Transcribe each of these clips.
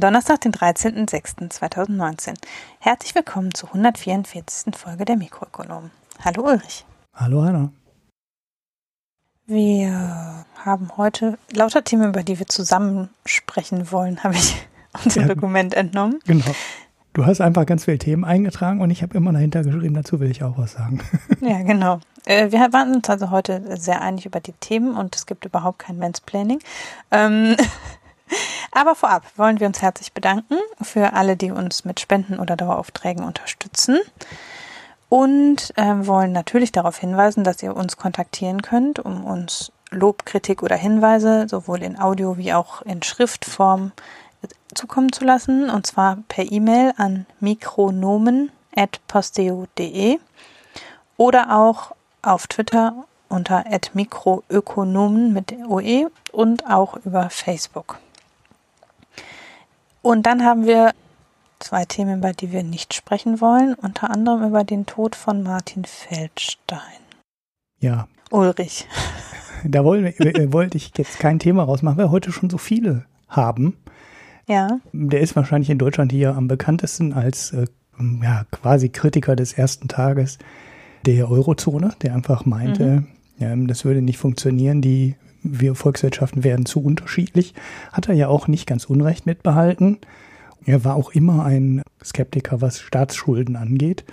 Donnerstag, den 13.06.2019. Herzlich willkommen zur 144. Folge der Mikroökonomen. Hallo Ulrich. Hallo Hanna. Wir haben heute lauter Themen, über die wir zusammen sprechen wollen, habe ich unser ja, Dokument entnommen. Genau. Du hast einfach ganz viele Themen eingetragen und ich habe immer dahinter geschrieben, dazu will ich auch was sagen. Ja, genau. Äh, wir waren uns also heute sehr einig über die Themen und es gibt überhaupt kein Mansplaining. Ähm, aber vorab wollen wir uns herzlich bedanken für alle, die uns mit Spenden oder Daueraufträgen unterstützen. Und äh, wollen natürlich darauf hinweisen, dass ihr uns kontaktieren könnt, um uns Lob, Kritik oder Hinweise sowohl in Audio wie auch in Schriftform zukommen zu lassen. Und zwar per E-Mail an mikronomen.posteo.de oder auch auf Twitter unter mikroökonomen mit OE und auch über Facebook. Und dann haben wir zwei Themen, über die wir nicht sprechen wollen, unter anderem über den Tod von Martin Feldstein. Ja. Ulrich. Da wollte, wollte ich jetzt kein Thema rausmachen, weil wir heute schon so viele haben. Ja. Der ist wahrscheinlich in Deutschland hier am bekanntesten als äh, ja, quasi Kritiker des ersten Tages der Eurozone, der einfach meinte, mhm. ja, das würde nicht funktionieren, die wir Volkswirtschaften werden zu unterschiedlich. Hat er ja auch nicht ganz unrecht mitbehalten. Er war auch immer ein Skeptiker, was Staatsschulden angeht.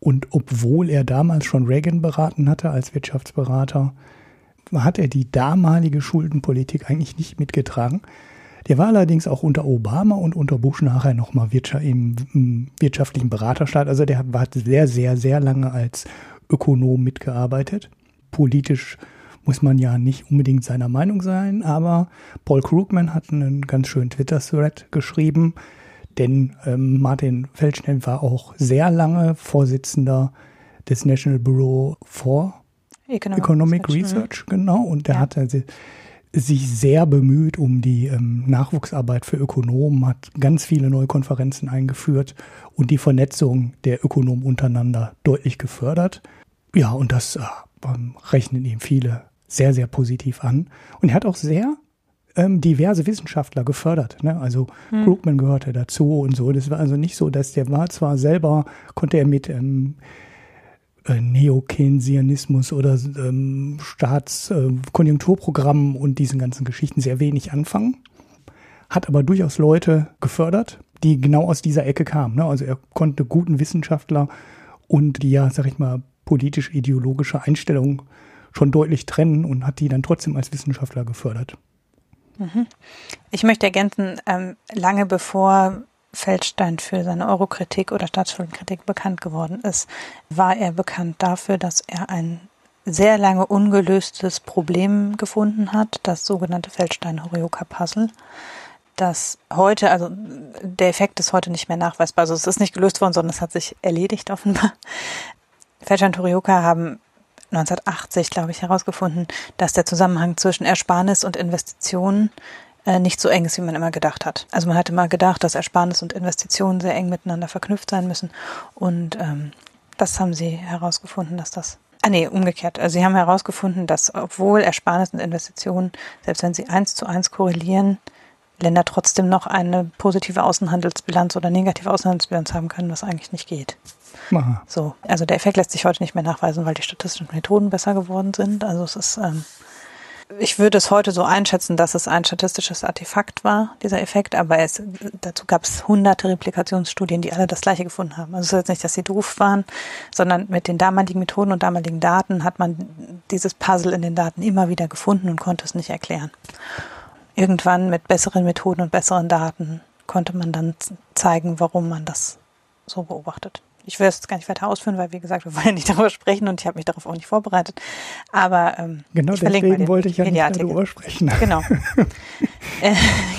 Und obwohl er damals schon Reagan beraten hatte als Wirtschaftsberater, hat er die damalige Schuldenpolitik eigentlich nicht mitgetragen. Der war allerdings auch unter Obama und unter Bush nachher nochmal im wirtschaftlichen Beraterstaat. Also der hat sehr, sehr, sehr lange als Ökonom mitgearbeitet. Politisch muss man ja nicht unbedingt seiner Meinung sein, aber Paul Krugman hat einen ganz schönen Twitter-Thread geschrieben, denn ähm, Martin Feldstein war auch sehr lange Vorsitzender des National Bureau for Economic, Economic Research, genau, und der ja. hatte sich sehr bemüht um die ähm, Nachwuchsarbeit für Ökonomen, hat ganz viele neue Konferenzen eingeführt und die Vernetzung der Ökonomen untereinander deutlich gefördert. Ja, und das äh, rechnen ihm viele sehr, sehr positiv an. Und er hat auch sehr ähm, diverse Wissenschaftler gefördert. Ne? Also hm. Krugman gehörte dazu und so. Das war also nicht so, dass der war zwar selber, konnte er mit ähm, äh, Neokeynesianismus oder ähm, Staatskonjunkturprogrammen äh, und diesen ganzen Geschichten sehr wenig anfangen, hat aber durchaus Leute gefördert, die genau aus dieser Ecke kamen. Ne? Also er konnte guten Wissenschaftler und die ja, sag ich mal, politisch-ideologische Einstellungen schon deutlich trennen und hat die dann trotzdem als Wissenschaftler gefördert. Mhm. Ich möchte ergänzen, ähm, lange bevor Feldstein für seine Eurokritik oder Staatsschuldenkritik bekannt geworden ist, war er bekannt dafür, dass er ein sehr lange ungelöstes Problem gefunden hat, das sogenannte Feldstein-Horioka-Puzzle, das heute, also der Effekt ist heute nicht mehr nachweisbar. Also es ist nicht gelöst worden, sondern es hat sich erledigt offenbar. Feldstein-Horioka haben 1980, glaube ich, herausgefunden, dass der Zusammenhang zwischen Ersparnis und Investitionen äh, nicht so eng ist, wie man immer gedacht hat. Also man hatte mal gedacht, dass Ersparnis und Investitionen sehr eng miteinander verknüpft sein müssen. Und ähm, das haben sie herausgefunden, dass das. Ah nee, umgekehrt. Also sie haben herausgefunden, dass obwohl Ersparnis und Investitionen, selbst wenn sie eins zu eins korrelieren, Länder trotzdem noch eine positive Außenhandelsbilanz oder negative Außenhandelsbilanz haben können, was eigentlich nicht geht. Aha. So, also der Effekt lässt sich heute nicht mehr nachweisen, weil die statistischen Methoden besser geworden sind. Also es ist, ähm, ich würde es heute so einschätzen, dass es ein statistisches Artefakt war, dieser Effekt, aber es, dazu gab es hunderte Replikationsstudien, die alle das gleiche gefunden haben. Also es ist jetzt nicht, dass sie doof waren, sondern mit den damaligen Methoden und damaligen Daten hat man dieses Puzzle in den Daten immer wieder gefunden und konnte es nicht erklären. Irgendwann mit besseren Methoden und besseren Daten konnte man dann zeigen, warum man das so beobachtet. Ich will das jetzt gar nicht weiter ausführen, weil wie gesagt, wir wollen ja nicht darüber sprechen und ich habe mich darauf auch nicht vorbereitet. Aber ähm, genau ich deswegen wollte ich ja nicht darüber sprechen. Genau. äh,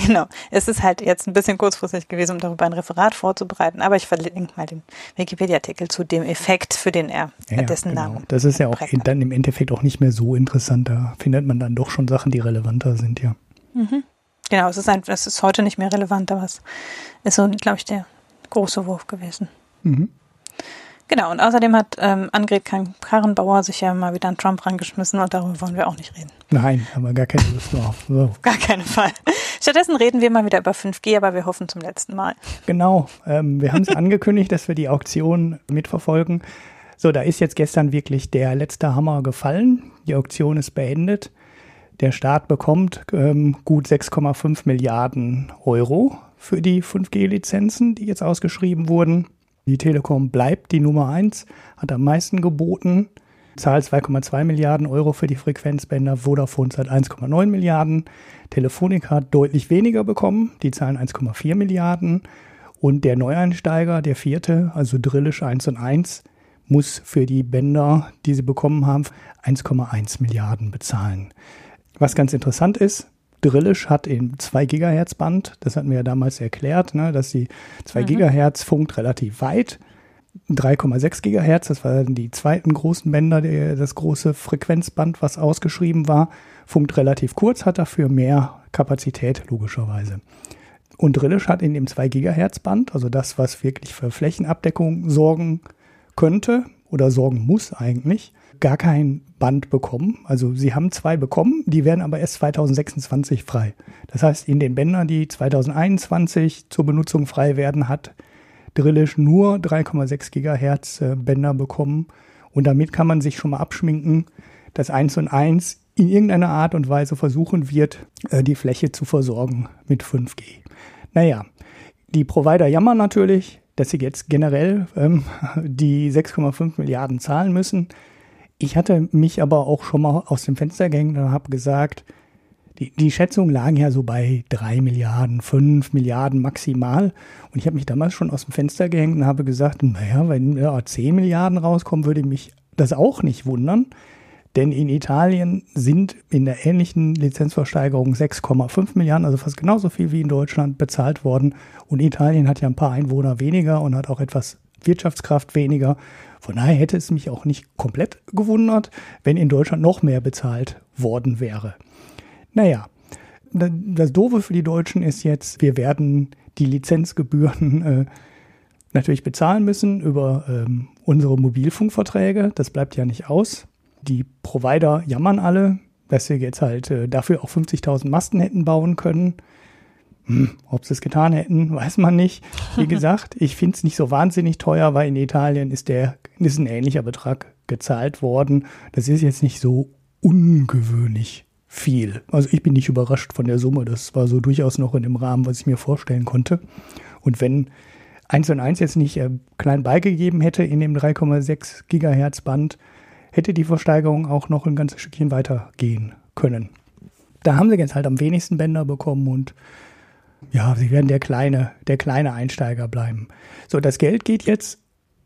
genau. Es ist halt jetzt ein bisschen kurzfristig gewesen, um darüber ein Referat vorzubereiten, aber ich verlinke mal den Wikipedia-Artikel zu dem Effekt, für den er ja, dessen genau. Namen. Das ist ja auch in, dann im Endeffekt auch nicht mehr so interessant. Da findet man dann doch schon Sachen, die relevanter sind, ja. Mhm. Genau, es ist, ein, es ist heute nicht mehr relevant, aber es ist so, glaube ich, der große Wurf gewesen. Mhm. Genau, und außerdem hat ähm, Annegret Karrenbauer sich ja mal wieder an Trump rangeschmissen und darüber wollen wir auch nicht reden. Nein, haben wir gar keine Lust drauf. So. Gar keinen Fall. Stattdessen reden wir mal wieder über 5G, aber wir hoffen zum letzten Mal. Genau. Ähm, wir haben es angekündigt, dass wir die Auktion mitverfolgen. So, da ist jetzt gestern wirklich der letzte Hammer gefallen. Die Auktion ist beendet. Der Staat bekommt ähm, gut 6,5 Milliarden Euro für die 5G-Lizenzen, die jetzt ausgeschrieben wurden. Die Telekom bleibt die Nummer eins, hat am meisten geboten, zahlt 2,2 Milliarden Euro für die Frequenzbänder, Vodafone zahlt 1,9 Milliarden, Telefonica hat deutlich weniger bekommen, die zahlen 1,4 Milliarden und der Neueinsteiger, der vierte, also Drillisch 1 und 1, muss für die Bänder, die sie bekommen haben, 1,1 Milliarden bezahlen. Was ganz interessant ist, Drillisch hat im 2 Gigahertz Band, das hatten wir ja damals erklärt, ne, dass die 2 mhm. Gigahertz funkt relativ weit. 3,6 Gigahertz, das waren die zweiten großen Bänder, der, das große Frequenzband, was ausgeschrieben war, funkt relativ kurz, hat dafür mehr Kapazität, logischerweise. Und Drillisch hat in dem 2 Gigahertz Band, also das, was wirklich für Flächenabdeckung sorgen könnte oder sorgen muss eigentlich, gar kein Band bekommen. Also sie haben zwei bekommen, die werden aber erst 2026 frei. Das heißt, in den Bändern, die 2021 zur Benutzung frei werden, hat Drillisch nur 3,6 Gigahertz äh, Bänder bekommen. Und damit kann man sich schon mal abschminken, dass 1 und 1 in irgendeiner Art und Weise versuchen wird, äh, die Fläche zu versorgen mit 5G. Naja, die Provider jammern natürlich, dass sie jetzt generell ähm, die 6,5 Milliarden zahlen müssen. Ich hatte mich aber auch schon mal aus dem Fenster gehängt und habe gesagt, die, die Schätzungen lagen ja so bei drei Milliarden, fünf Milliarden maximal. Und ich habe mich damals schon aus dem Fenster gehängt und habe gesagt, naja, wenn ja, 10 Milliarden rauskommen, würde mich das auch nicht wundern. Denn in Italien sind in der ähnlichen Lizenzversteigerung 6,5 Milliarden, also fast genauso viel wie in Deutschland, bezahlt worden. Und Italien hat ja ein paar Einwohner weniger und hat auch etwas Wirtschaftskraft weniger. Von daher hätte es mich auch nicht komplett gewundert, wenn in Deutschland noch mehr bezahlt worden wäre. Naja, das Doofe für die Deutschen ist jetzt, wir werden die Lizenzgebühren äh, natürlich bezahlen müssen über ähm, unsere Mobilfunkverträge. Das bleibt ja nicht aus. Die Provider jammern alle, dass sie jetzt halt äh, dafür auch 50.000 Masten hätten bauen können. Hm, ob sie es getan hätten, weiß man nicht. Wie gesagt, ich finde es nicht so wahnsinnig teuer, weil in Italien ist der ist ein ähnlicher Betrag gezahlt worden. Das ist jetzt nicht so ungewöhnlich viel. Also ich bin nicht überrascht von der Summe. Das war so durchaus noch in dem Rahmen, was ich mir vorstellen konnte. Und wenn 1 und 1 jetzt nicht äh, klein beigegeben hätte in dem 3,6 Gigahertz Band, hätte die Versteigerung auch noch ein ganzes Stückchen weiter gehen können. Da haben sie jetzt halt am wenigsten Bänder bekommen und ja, sie werden der kleine, der kleine Einsteiger bleiben. So, das Geld geht jetzt,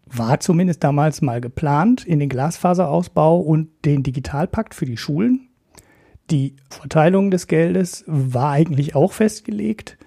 war zumindest damals mal geplant, in den Glasfaserausbau und den Digitalpakt für die Schulen. Die Verteilung des Geldes war eigentlich auch festgelegt.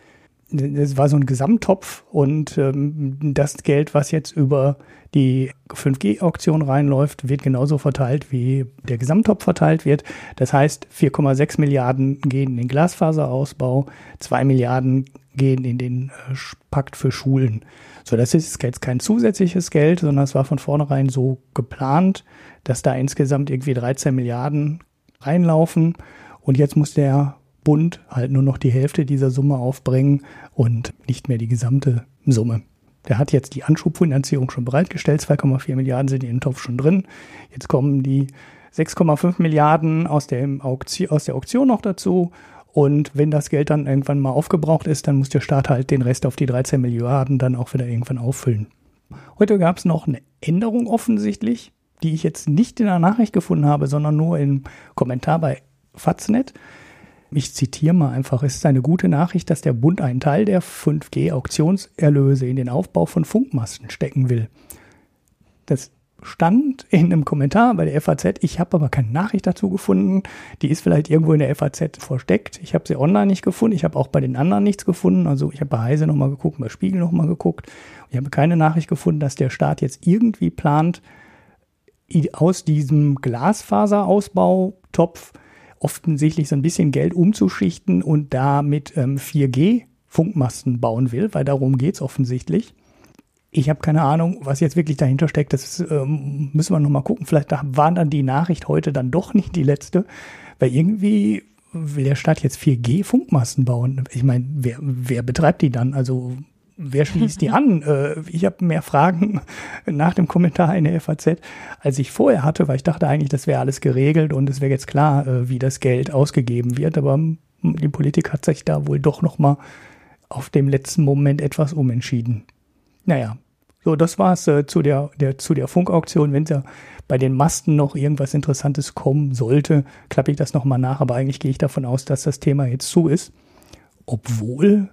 Das war so ein Gesamttopf und ähm, das Geld, was jetzt über die 5G-Auktion reinläuft, wird genauso verteilt, wie der Gesamttopf verteilt wird. Das heißt, 4,6 Milliarden gehen in den Glasfaserausbau, 2 Milliarden gehen in den äh, Pakt für Schulen. So, das ist jetzt kein zusätzliches Geld, sondern es war von vornherein so geplant, dass da insgesamt irgendwie 13 Milliarden reinlaufen. Und jetzt muss der Bund halt nur noch die Hälfte dieser Summe aufbringen und nicht mehr die gesamte Summe. Der hat jetzt die Anschubfinanzierung schon bereitgestellt. 2,4 Milliarden sind in den Topf schon drin. Jetzt kommen die 6,5 Milliarden aus der, Auktion, aus der Auktion noch dazu. Und wenn das Geld dann irgendwann mal aufgebraucht ist, dann muss der Staat halt den Rest auf die 13 Milliarden dann auch wieder irgendwann auffüllen. Heute gab es noch eine Änderung offensichtlich, die ich jetzt nicht in der Nachricht gefunden habe, sondern nur im Kommentar bei Faznet. Ich zitiere mal einfach, es ist eine gute Nachricht, dass der Bund einen Teil der 5G-Auktionserlöse in den Aufbau von Funkmasten stecken will. Das stand in einem Kommentar bei der FAZ. Ich habe aber keine Nachricht dazu gefunden. Die ist vielleicht irgendwo in der FAZ versteckt. Ich habe sie online nicht gefunden. Ich habe auch bei den anderen nichts gefunden. Also ich habe bei Heise nochmal geguckt, bei Spiegel nochmal geguckt. Ich habe keine Nachricht gefunden, dass der Staat jetzt irgendwie plant, aus diesem Glasfaserausbautopf offensichtlich so ein bisschen Geld umzuschichten und damit ähm, 4G Funkmasten bauen will, weil darum geht's offensichtlich. Ich habe keine Ahnung, was jetzt wirklich dahinter steckt. Das ähm, müssen wir noch mal gucken. Vielleicht war dann die Nachricht heute dann doch nicht die letzte, weil irgendwie will der Staat jetzt 4G-Funkmasten bauen? Ich meine, wer, wer betreibt die dann? Also wer schließt die an? Äh, ich habe mehr Fragen nach dem Kommentar in der FAZ, als ich vorher hatte, weil ich dachte eigentlich, das wäre alles geregelt und es wäre jetzt klar, äh, wie das Geld ausgegeben wird. Aber die Politik hat sich da wohl doch noch mal auf dem letzten Moment etwas umentschieden. Naja, so, das war's äh, zu der, der, zu der Funkauktion. Wenn ja bei den Masten noch irgendwas Interessantes kommen sollte, klappe ich das nochmal nach. Aber eigentlich gehe ich davon aus, dass das Thema jetzt zu ist. Obwohl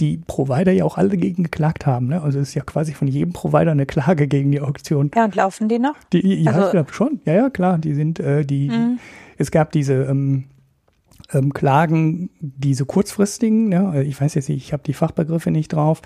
die Provider ja auch alle gegen geklagt haben. Ne? Also es ist ja quasi von jedem Provider eine Klage gegen die Auktion. Ja, und laufen die noch? Die, ja, also, ich glaube schon. Ja, ja, klar. Die sind, äh, die, mhm. es gab diese ähm, ähm, Klagen, diese kurzfristigen, ne? ich weiß jetzt nicht, ich habe die Fachbegriffe nicht drauf,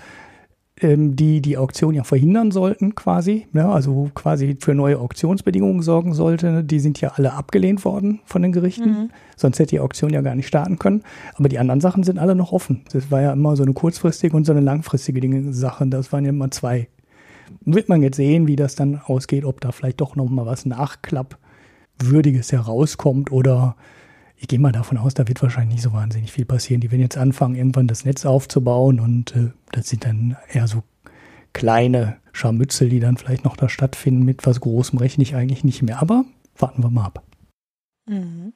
ähm, die die Auktion ja verhindern sollten quasi, ne? also quasi für neue Auktionsbedingungen sorgen sollte, die sind ja alle abgelehnt worden von den Gerichten. Mhm. Sonst hätte die Auktion ja gar nicht starten können. Aber die anderen Sachen sind alle noch offen. Das war ja immer so eine kurzfristige und so eine langfristige Dinge, Sache. Das waren ja immer zwei. Wird man jetzt sehen, wie das dann ausgeht, ob da vielleicht doch noch mal was Nachklappwürdiges herauskommt oder ich gehe mal davon aus, da wird wahrscheinlich nicht so wahnsinnig viel passieren. Die werden jetzt anfangen, irgendwann das Netz aufzubauen und äh, das sind dann eher so kleine Scharmützel, die dann vielleicht noch da stattfinden. Mit was Großem rechne ich eigentlich nicht mehr. Aber warten wir mal ab. Mhm.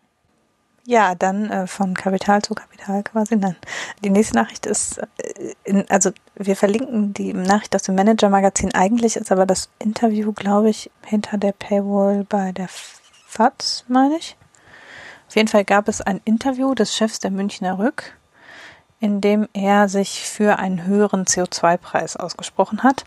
Ja, dann äh, von Kapital zu Kapital quasi. Nein. Die nächste Nachricht ist, äh, in, also wir verlinken die Nachricht aus dem Manager-Magazin. Eigentlich ist aber das Interview, glaube ich, hinter der Paywall bei der FATS, meine ich. Auf jeden Fall gab es ein Interview des Chefs der Münchner Rück, in dem er sich für einen höheren CO2-Preis ausgesprochen hat.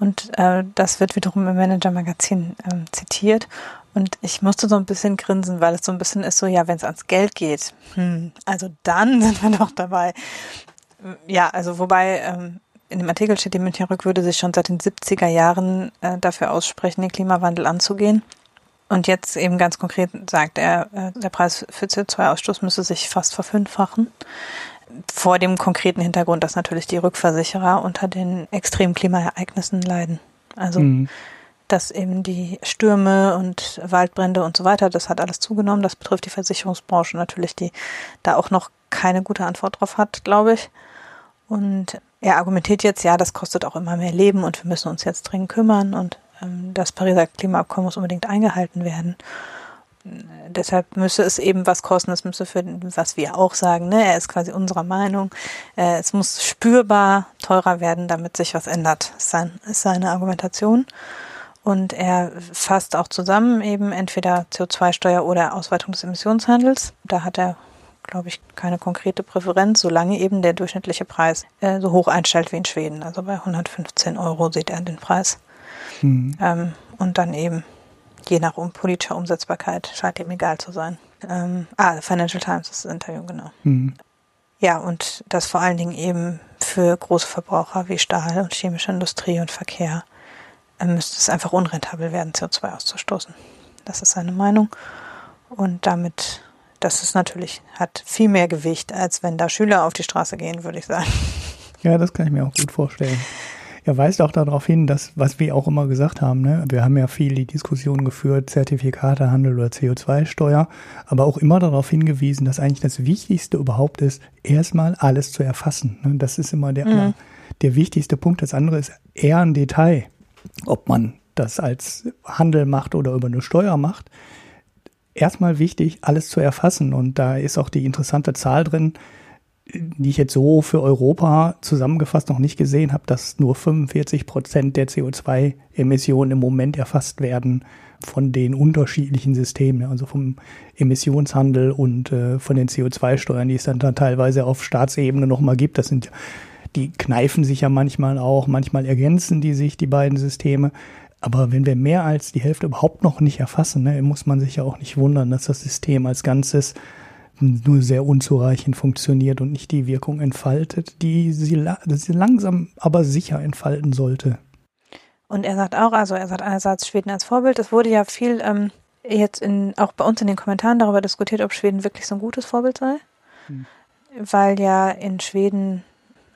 Und äh, das wird wiederum im Manager-Magazin äh, zitiert. Und ich musste so ein bisschen grinsen, weil es so ein bisschen ist so, ja, wenn es ans Geld geht, hm, also dann sind wir doch dabei. Ja, also wobei ähm, in dem Artikel steht, die Münchner Rück würde sich schon seit den 70er Jahren äh, dafür aussprechen, den Klimawandel anzugehen. Und jetzt eben ganz konkret sagt er, äh, der Preis für CO2-Ausstoß müsse sich fast verfünffachen. Vor dem konkreten Hintergrund, dass natürlich die Rückversicherer unter den extremen Klimaereignissen leiden. Also, mhm. dass eben die Stürme und Waldbrände und so weiter, das hat alles zugenommen. Das betrifft die Versicherungsbranche natürlich, die da auch noch keine gute Antwort drauf hat, glaube ich. Und er argumentiert jetzt, ja, das kostet auch immer mehr Leben und wir müssen uns jetzt dringend kümmern und das Pariser Klimaabkommen muss unbedingt eingehalten werden. Deshalb müsse es eben was kosten, das müsse für, was wir auch sagen, ne, er ist quasi unserer Meinung, äh, es muss spürbar teurer werden, damit sich was ändert, ist, sein, ist seine Argumentation. Und er fasst auch zusammen eben entweder CO2-Steuer oder Ausweitung des Emissionshandels. Da hat er, glaube ich, keine konkrete Präferenz, solange eben der durchschnittliche Preis äh, so hoch einstellt wie in Schweden. Also bei 115 Euro sieht er den Preis. Mhm. Ähm, und dann eben, je nach um, politischer Umsetzbarkeit, scheint ihm egal zu sein. Ähm, ah, Financial Times ist das Interview, genau. Mhm. Ja, und das vor allen Dingen eben für große Verbraucher wie Stahl und chemische Industrie und Verkehr äh, müsste es einfach unrentabel werden, CO2 auszustoßen. Das ist seine Meinung. Und damit, das ist natürlich, hat viel mehr Gewicht, als wenn da Schüler auf die Straße gehen, würde ich sagen. Ja, das kann ich mir auch gut vorstellen. Er weist auch darauf hin, dass, was wir auch immer gesagt haben, ne? wir haben ja viel die Diskussion geführt, Zertifikatehandel oder CO2-Steuer, aber auch immer darauf hingewiesen, dass eigentlich das Wichtigste überhaupt ist, erstmal alles zu erfassen. Ne? Das ist immer der, mhm. der wichtigste Punkt. Das andere ist eher ein Detail, ob man das als Handel macht oder über eine Steuer macht. Erstmal wichtig, alles zu erfassen. Und da ist auch die interessante Zahl drin, die ich jetzt so für Europa zusammengefasst noch nicht gesehen habe, dass nur 45 Prozent der CO2-Emissionen im Moment erfasst werden von den unterschiedlichen Systemen, also vom Emissionshandel und äh, von den CO2-Steuern, die es dann, dann teilweise auf Staatsebene nochmal gibt. Das sind, die kneifen sich ja manchmal auch, manchmal ergänzen die sich, die beiden Systeme. Aber wenn wir mehr als die Hälfte überhaupt noch nicht erfassen, ne, muss man sich ja auch nicht wundern, dass das System als Ganzes nur sehr unzureichend funktioniert und nicht die Wirkung entfaltet, die sie, sie langsam aber sicher entfalten sollte. Und er sagt auch, also er sagt einerseits Schweden als Vorbild. Es wurde ja viel ähm, jetzt in, auch bei uns in den Kommentaren darüber diskutiert, ob Schweden wirklich so ein gutes Vorbild sei. Hm. Weil ja in Schweden,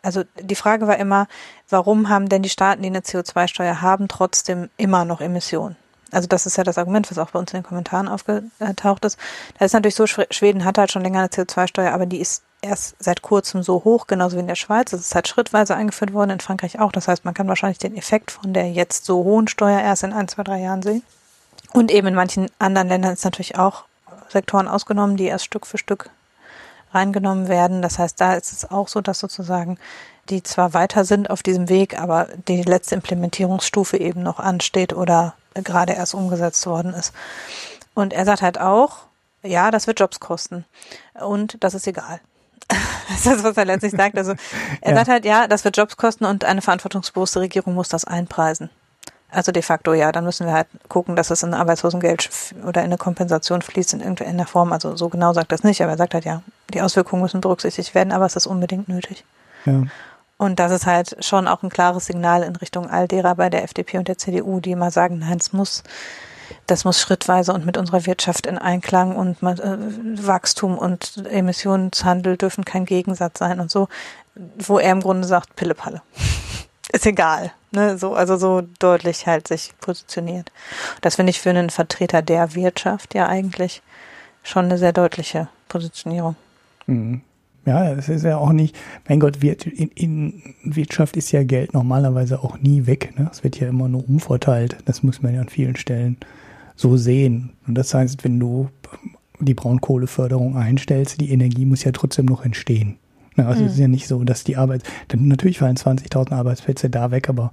also die Frage war immer, warum haben denn die Staaten, die eine CO2-Steuer haben, trotzdem immer noch Emissionen? Also das ist ja das Argument, was auch bei uns in den Kommentaren aufgetaucht ist. Da ist natürlich so, Schweden hat halt schon länger eine CO2-Steuer, aber die ist erst seit kurzem so hoch, genauso wie in der Schweiz. Es ist halt schrittweise eingeführt worden, in Frankreich auch. Das heißt, man kann wahrscheinlich den Effekt von der jetzt so hohen Steuer erst in ein, zwei, drei Jahren sehen. Und eben in manchen anderen Ländern ist natürlich auch Sektoren ausgenommen, die erst Stück für Stück reingenommen werden. Das heißt, da ist es auch so, dass sozusagen die zwar weiter sind auf diesem Weg, aber die letzte Implementierungsstufe eben noch ansteht oder gerade erst umgesetzt worden ist. Und er sagt halt auch, ja, das wird Jobs kosten. Und das ist egal. Das ist das, was er letztlich sagt. Also er ja. sagt halt, ja, das wird Jobs kosten und eine verantwortungsbewusste Regierung muss das einpreisen. Also de facto ja, dann müssen wir halt gucken, dass es in Arbeitslosengeld oder in eine Kompensation fließt in irgendeiner Form. Also so genau sagt das nicht, aber er sagt halt ja, die Auswirkungen müssen berücksichtigt werden, aber es ist unbedingt nötig. Ja. Und das ist halt schon auch ein klares Signal in Richtung all derer bei der FDP und der CDU, die immer sagen, nein, es muss, das muss schrittweise und mit unserer Wirtschaft in Einklang und äh, Wachstum und Emissionshandel dürfen kein Gegensatz sein und so, wo er im Grunde sagt, Pille-Palle. Ist egal. Ne? So, also so deutlich halt sich positioniert. Das finde ich für einen Vertreter der Wirtschaft ja eigentlich schon eine sehr deutliche Positionierung. Mhm. Ja, es ist ja auch nicht, mein Gott, in, in Wirtschaft ist ja Geld normalerweise auch nie weg. Ne? Es wird ja immer nur umverteilt. Das muss man ja an vielen Stellen so sehen. Und das heißt, wenn du die Braunkohleförderung einstellst, die Energie muss ja trotzdem noch entstehen. Ne? Also mhm. es ist ja nicht so, dass die Arbeit, denn natürlich fallen 20.000 Arbeitsplätze da weg, aber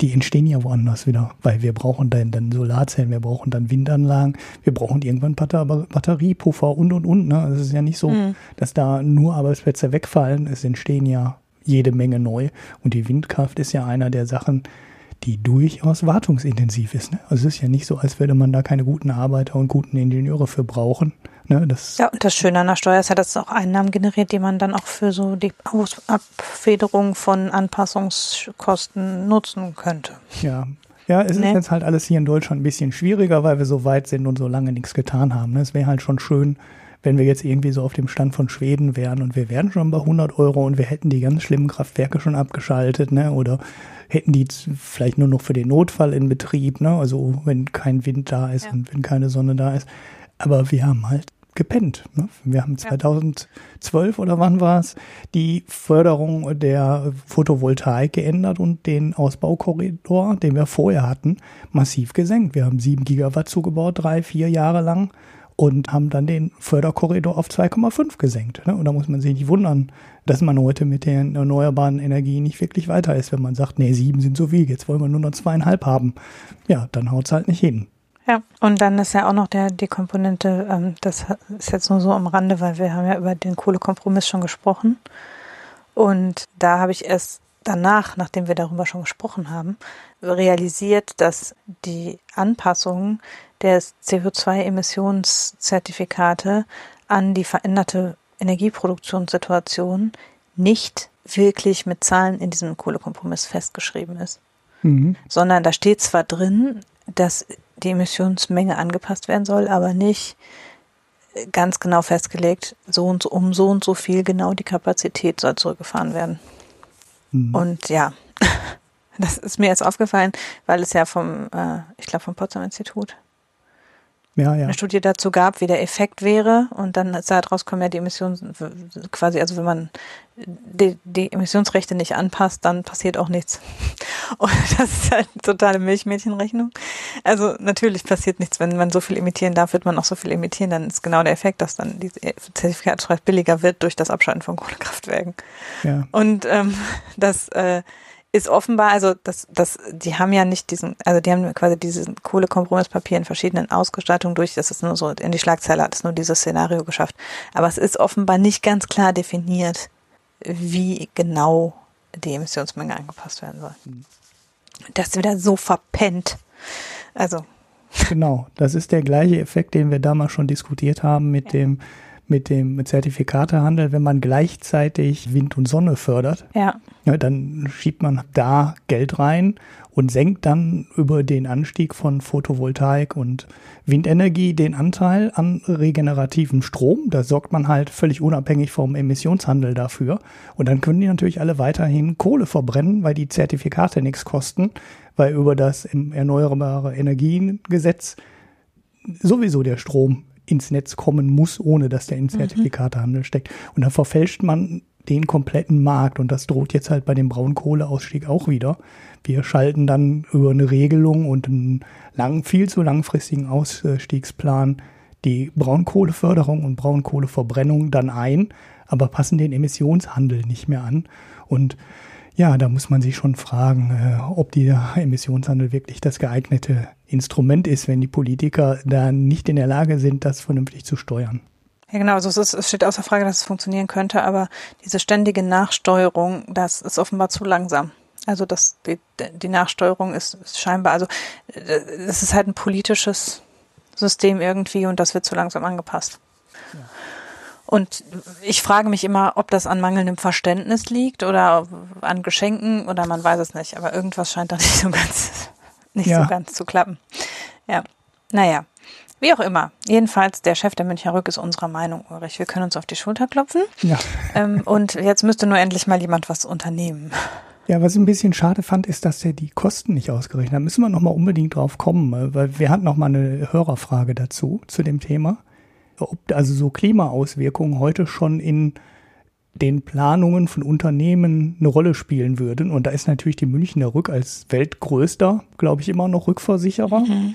die entstehen ja woanders wieder, weil wir brauchen dann, dann Solarzellen, wir brauchen dann Windanlagen, wir brauchen irgendwann Batteriepuffer und und und. Ne? Also es ist ja nicht so, mhm. dass da nur Arbeitsplätze wegfallen, es entstehen ja jede Menge neu. Und die Windkraft ist ja einer der Sachen, die durchaus wartungsintensiv ist. Ne? Also es ist ja nicht so, als würde man da keine guten Arbeiter und guten Ingenieure für brauchen. Ne? Das ja, und das Schöne an der Steuer ist ja, dass es auch Einnahmen generiert, die man dann auch für so die Abfederung von Anpassungskosten nutzen könnte. Ja. Ja, es nee. ist jetzt halt alles hier in Deutschland ein bisschen schwieriger, weil wir so weit sind und so lange nichts getan haben. Ne? Es wäre halt schon schön, wenn wir jetzt irgendwie so auf dem Stand von Schweden wären und wir wären schon bei 100 Euro und wir hätten die ganz schlimmen Kraftwerke schon abgeschaltet, ne? Oder hätten die vielleicht nur noch für den Notfall in Betrieb, ne? Also wenn kein Wind da ist ja. und wenn keine Sonne da ist. Aber wir haben halt gepennt. Ne? Wir haben 2012 oder wann war es die Förderung der Photovoltaik geändert und den Ausbaukorridor, den wir vorher hatten, massiv gesenkt. Wir haben sieben Gigawatt zugebaut, drei, vier Jahre lang und haben dann den Förderkorridor auf 2,5 gesenkt. Ne? Und da muss man sich nicht wundern, dass man heute mit der erneuerbaren Energie nicht wirklich weiter ist, wenn man sagt, nee, sieben sind so viel, jetzt wollen wir nur noch zweieinhalb haben. Ja, dann haut es halt nicht hin. Ja, und dann ist ja auch noch der, die Komponente, ähm, das ist jetzt nur so am Rande, weil wir haben ja über den Kohlekompromiss schon gesprochen. Und da habe ich erst danach, nachdem wir darüber schon gesprochen haben, realisiert, dass die Anpassungen der CO2-Emissionszertifikate an die veränderte Energieproduktionssituation nicht wirklich mit Zahlen in diesem Kohlekompromiss festgeschrieben ist. Mhm. Sondern da steht zwar drin, dass die Emissionsmenge angepasst werden soll, aber nicht ganz genau festgelegt, so und so, um so und so viel genau die Kapazität soll zurückgefahren werden. Mhm. Und ja, das ist mir jetzt aufgefallen, weil es ja vom, äh, ich glaube vom Potsdam Institut ja, ja. eine Studie dazu gab, wie der Effekt wäre. Und dann ist halt rausgekommen, ja, die Emissionen quasi, also wenn man die, die Emissionsrechte nicht anpasst, dann passiert auch nichts. Und das ist halt eine totale Milchmädchenrechnung. Also natürlich passiert nichts, wenn man so viel emittieren darf, wird man auch so viel emittieren, dann ist genau der Effekt, dass dann die Zertifikatspreis billiger wird durch das Abschalten von Kohlekraftwerken. Ja. Und ähm, das äh, ist offenbar, also das, das, die haben ja nicht diesen, also die haben quasi diesen Kohlekompromisspapier in verschiedenen Ausgestaltungen durch, das ist nur so, in die Schlagzeile hat es nur dieses Szenario geschafft. Aber es ist offenbar nicht ganz klar definiert, wie genau die Emissionsmenge angepasst werden soll. Das ist wieder so verpennt. Also. Genau, das ist der gleiche Effekt, den wir damals schon diskutiert haben mit ja. dem mit dem Zertifikatehandel, wenn man gleichzeitig Wind und Sonne fördert. Ja. ja. Dann schiebt man da Geld rein und senkt dann über den Anstieg von Photovoltaik und Windenergie den Anteil an regenerativem Strom. Da sorgt man halt völlig unabhängig vom Emissionshandel dafür. Und dann können die natürlich alle weiterhin Kohle verbrennen, weil die Zertifikate nichts kosten, weil über das Erneuerbare Energiengesetz sowieso der Strom ins Netz kommen muss, ohne dass der in mhm. Zertifikatehandel steckt. Und da verfälscht man den kompletten Markt und das droht jetzt halt bei dem Braunkohleausstieg auch wieder. Wir schalten dann über eine Regelung und einen lang, viel zu langfristigen Ausstiegsplan die Braunkohleförderung und Braunkohleverbrennung dann ein, aber passen den Emissionshandel nicht mehr an. Und ja, da muss man sich schon fragen, äh, ob dieser Emissionshandel wirklich das geeignete Instrument ist, wenn die Politiker da nicht in der Lage sind, das vernünftig zu steuern. Ja, genau. Also es, ist, es steht außer Frage, dass es funktionieren könnte, aber diese ständige Nachsteuerung, das ist offenbar zu langsam. Also das, die, die Nachsteuerung ist, ist scheinbar, also es ist halt ein politisches System irgendwie und das wird zu langsam angepasst. Ja. Und ich frage mich immer, ob das an mangelndem Verständnis liegt oder an Geschenken oder man weiß es nicht. Aber irgendwas scheint da nicht so ganz, nicht ja. so ganz zu klappen. Ja. Naja. Wie auch immer. Jedenfalls, der Chef der Münchner Rück ist unserer Meinung, Ulrich. Wir können uns auf die Schulter klopfen. Ja. Ähm, und jetzt müsste nur endlich mal jemand was unternehmen. Ja, was ich ein bisschen schade fand, ist, dass er die Kosten nicht ausgerechnet hat. Da müssen wir nochmal unbedingt drauf kommen, weil wir hatten nochmal eine Hörerfrage dazu, zu dem Thema ob also so Klimaauswirkungen heute schon in den Planungen von Unternehmen eine Rolle spielen würden. Und da ist natürlich die Münchner Rück als weltgrößter, glaube ich, immer noch Rückversicherer. Mhm.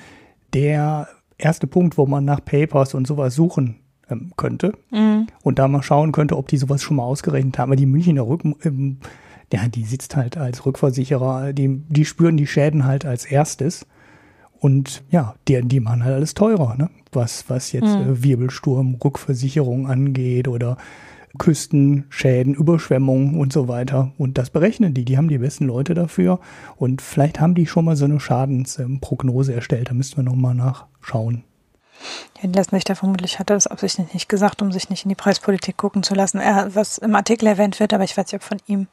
Der erste Punkt, wo man nach Papers und sowas suchen ähm, könnte mhm. und da mal schauen könnte, ob die sowas schon mal ausgerechnet haben. Aber die Münchner Rück, ähm, ja, die sitzt halt als Rückversicherer, die, die spüren die Schäden halt als erstes. Und ja, die, die machen halt alles teurer, ne? was, was jetzt mhm. äh, Wirbelsturm, Rückversicherung angeht oder Küstenschäden, Überschwemmungen und so weiter. Und das berechnen die. Die haben die besten Leute dafür. Und vielleicht haben die schon mal so eine Schadensprognose erstellt. Da müssten wir nochmal nachschauen. Ja, Lesnick, der vermutlich hat er das absichtlich nicht gesagt, um sich nicht in die Preispolitik gucken zu lassen. Er, was im Artikel erwähnt wird, aber ich weiß nicht, ob von ihm,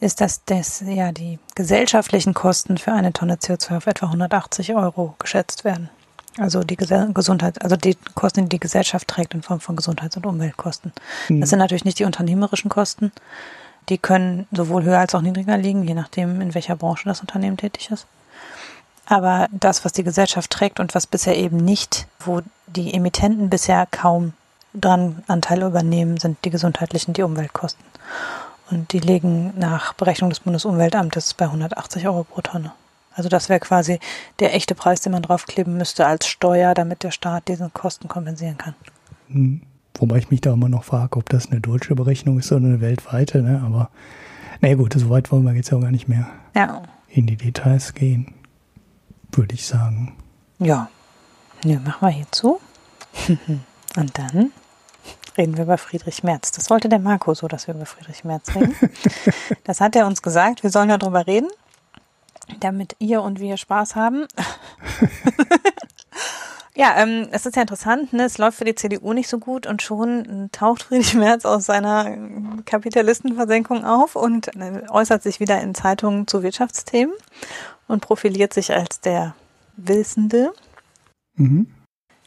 ist, dass das, ja, die gesellschaftlichen Kosten für eine Tonne CO2 auf etwa 180 Euro geschätzt werden. Also die Gesundheit, also die Kosten, die die Gesellschaft trägt in Form von Gesundheits- und Umweltkosten. Mhm. Das sind natürlich nicht die unternehmerischen Kosten. Die können sowohl höher als auch niedriger liegen, je nachdem, in welcher Branche das Unternehmen tätig ist. Aber das, was die Gesellschaft trägt und was bisher eben nicht, wo die Emittenten bisher kaum dran Anteil übernehmen, sind die gesundheitlichen, die Umweltkosten. Und die liegen nach Berechnung des Bundesumweltamtes bei 180 Euro pro Tonne. Also das wäre quasi der echte Preis, den man draufkleben müsste als Steuer, damit der Staat diesen Kosten kompensieren kann. Hm. Wobei ich mich da immer noch frage, ob das eine deutsche Berechnung ist oder eine weltweite. Ne? Aber naja gut, so weit wollen wir jetzt auch gar nicht mehr ja. in die Details gehen, würde ich sagen. Ja, ja machen wir hier zu. Und dann reden wir über Friedrich Merz. Das wollte der Marco so, dass wir über Friedrich Merz reden. das hat er uns gesagt, wir sollen darüber reden damit ihr und wir Spaß haben. ja, ähm, es ist ja interessant, ne? es läuft für die CDU nicht so gut und schon taucht Friedrich Merz aus seiner Kapitalistenversenkung auf und äh, äußert sich wieder in Zeitungen zu Wirtschaftsthemen und profiliert sich als der Wissende. Mhm.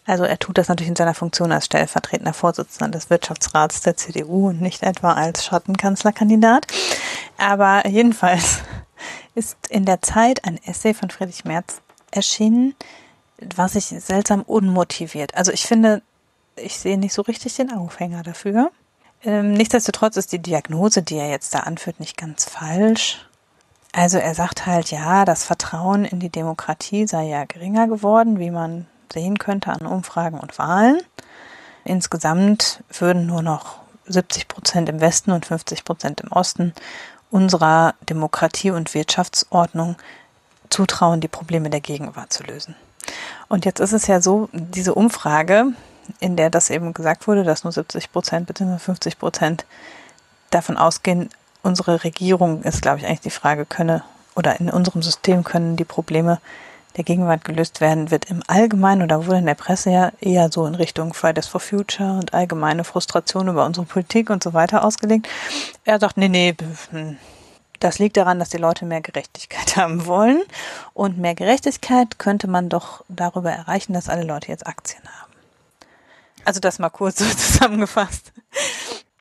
Also er tut das natürlich in seiner Funktion als stellvertretender Vorsitzender des Wirtschaftsrats der CDU und nicht etwa als Schattenkanzlerkandidat. Aber jedenfalls ist in der Zeit ein Essay von Friedrich Merz erschienen, was sich seltsam unmotiviert. Also ich finde, ich sehe nicht so richtig den Aufhänger dafür. Ähm, nichtsdestotrotz ist die Diagnose, die er jetzt da anführt, nicht ganz falsch. Also er sagt halt, ja, das Vertrauen in die Demokratie sei ja geringer geworden, wie man sehen könnte an Umfragen und Wahlen. Insgesamt würden nur noch 70 Prozent im Westen und 50 Prozent im Osten unserer Demokratie und Wirtschaftsordnung zutrauen, die Probleme der Gegenwart zu lösen. Und jetzt ist es ja so, diese Umfrage, in der das eben gesagt wurde, dass nur 70 Prozent bzw. 50 Prozent davon ausgehen, unsere Regierung ist, glaube ich, eigentlich die Frage, könne oder in unserem System können die Probleme der Gegenwart gelöst werden, wird im Allgemeinen oder wurde in der Presse ja eher so in Richtung Fridays for Future und allgemeine Frustration über unsere Politik und so weiter ausgelegt. Er sagt, nee, nee, hm, das liegt daran, dass die Leute mehr Gerechtigkeit haben wollen. Und mehr Gerechtigkeit könnte man doch darüber erreichen, dass alle Leute jetzt Aktien haben. Also das mal kurz so zusammengefasst.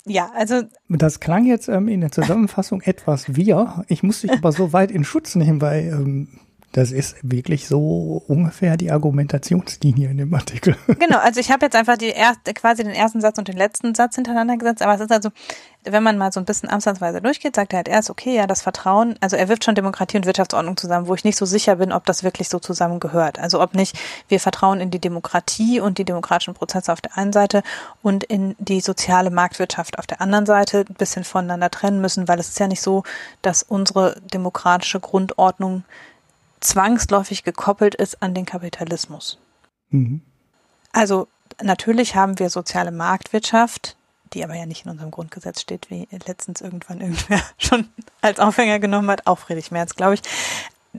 Ja, also. Das klang jetzt ähm, in der Zusammenfassung etwas wir. Ich muss dich aber so weit in Schutz nehmen, weil ähm, das ist wirklich so ungefähr die Argumentationslinie in dem Artikel. Genau, also ich habe jetzt einfach die erste, quasi den ersten Satz und den letzten Satz hintereinander gesetzt, aber es ist also, wenn man mal so ein bisschen ansatzweise durchgeht, sagt er halt erst, okay, ja, das Vertrauen, also er wirft schon Demokratie und Wirtschaftsordnung zusammen, wo ich nicht so sicher bin, ob das wirklich so zusammengehört. Also ob nicht wir Vertrauen in die Demokratie und die demokratischen Prozesse auf der einen Seite und in die soziale Marktwirtschaft auf der anderen Seite ein bisschen voneinander trennen müssen, weil es ist ja nicht so, dass unsere demokratische Grundordnung zwangsläufig gekoppelt ist an den Kapitalismus. Mhm. Also natürlich haben wir soziale Marktwirtschaft, die aber ja nicht in unserem Grundgesetz steht, wie letztens irgendwann irgendwer schon als Aufhänger genommen hat, auch Friedrich Merz, glaube ich.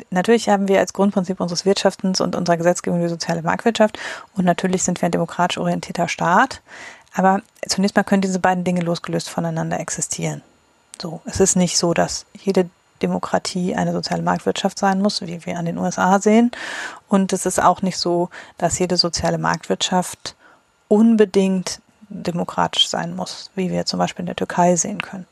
Natürlich haben wir als Grundprinzip unseres Wirtschaftens und unserer Gesetzgebung die soziale Marktwirtschaft und natürlich sind wir ein demokratisch orientierter Staat. Aber zunächst mal können diese beiden Dinge losgelöst voneinander existieren. So, es ist nicht so, dass jede Demokratie eine soziale Marktwirtschaft sein muss, wie wir an den USA sehen. Und es ist auch nicht so, dass jede soziale Marktwirtschaft unbedingt demokratisch sein muss, wie wir zum Beispiel in der Türkei sehen können.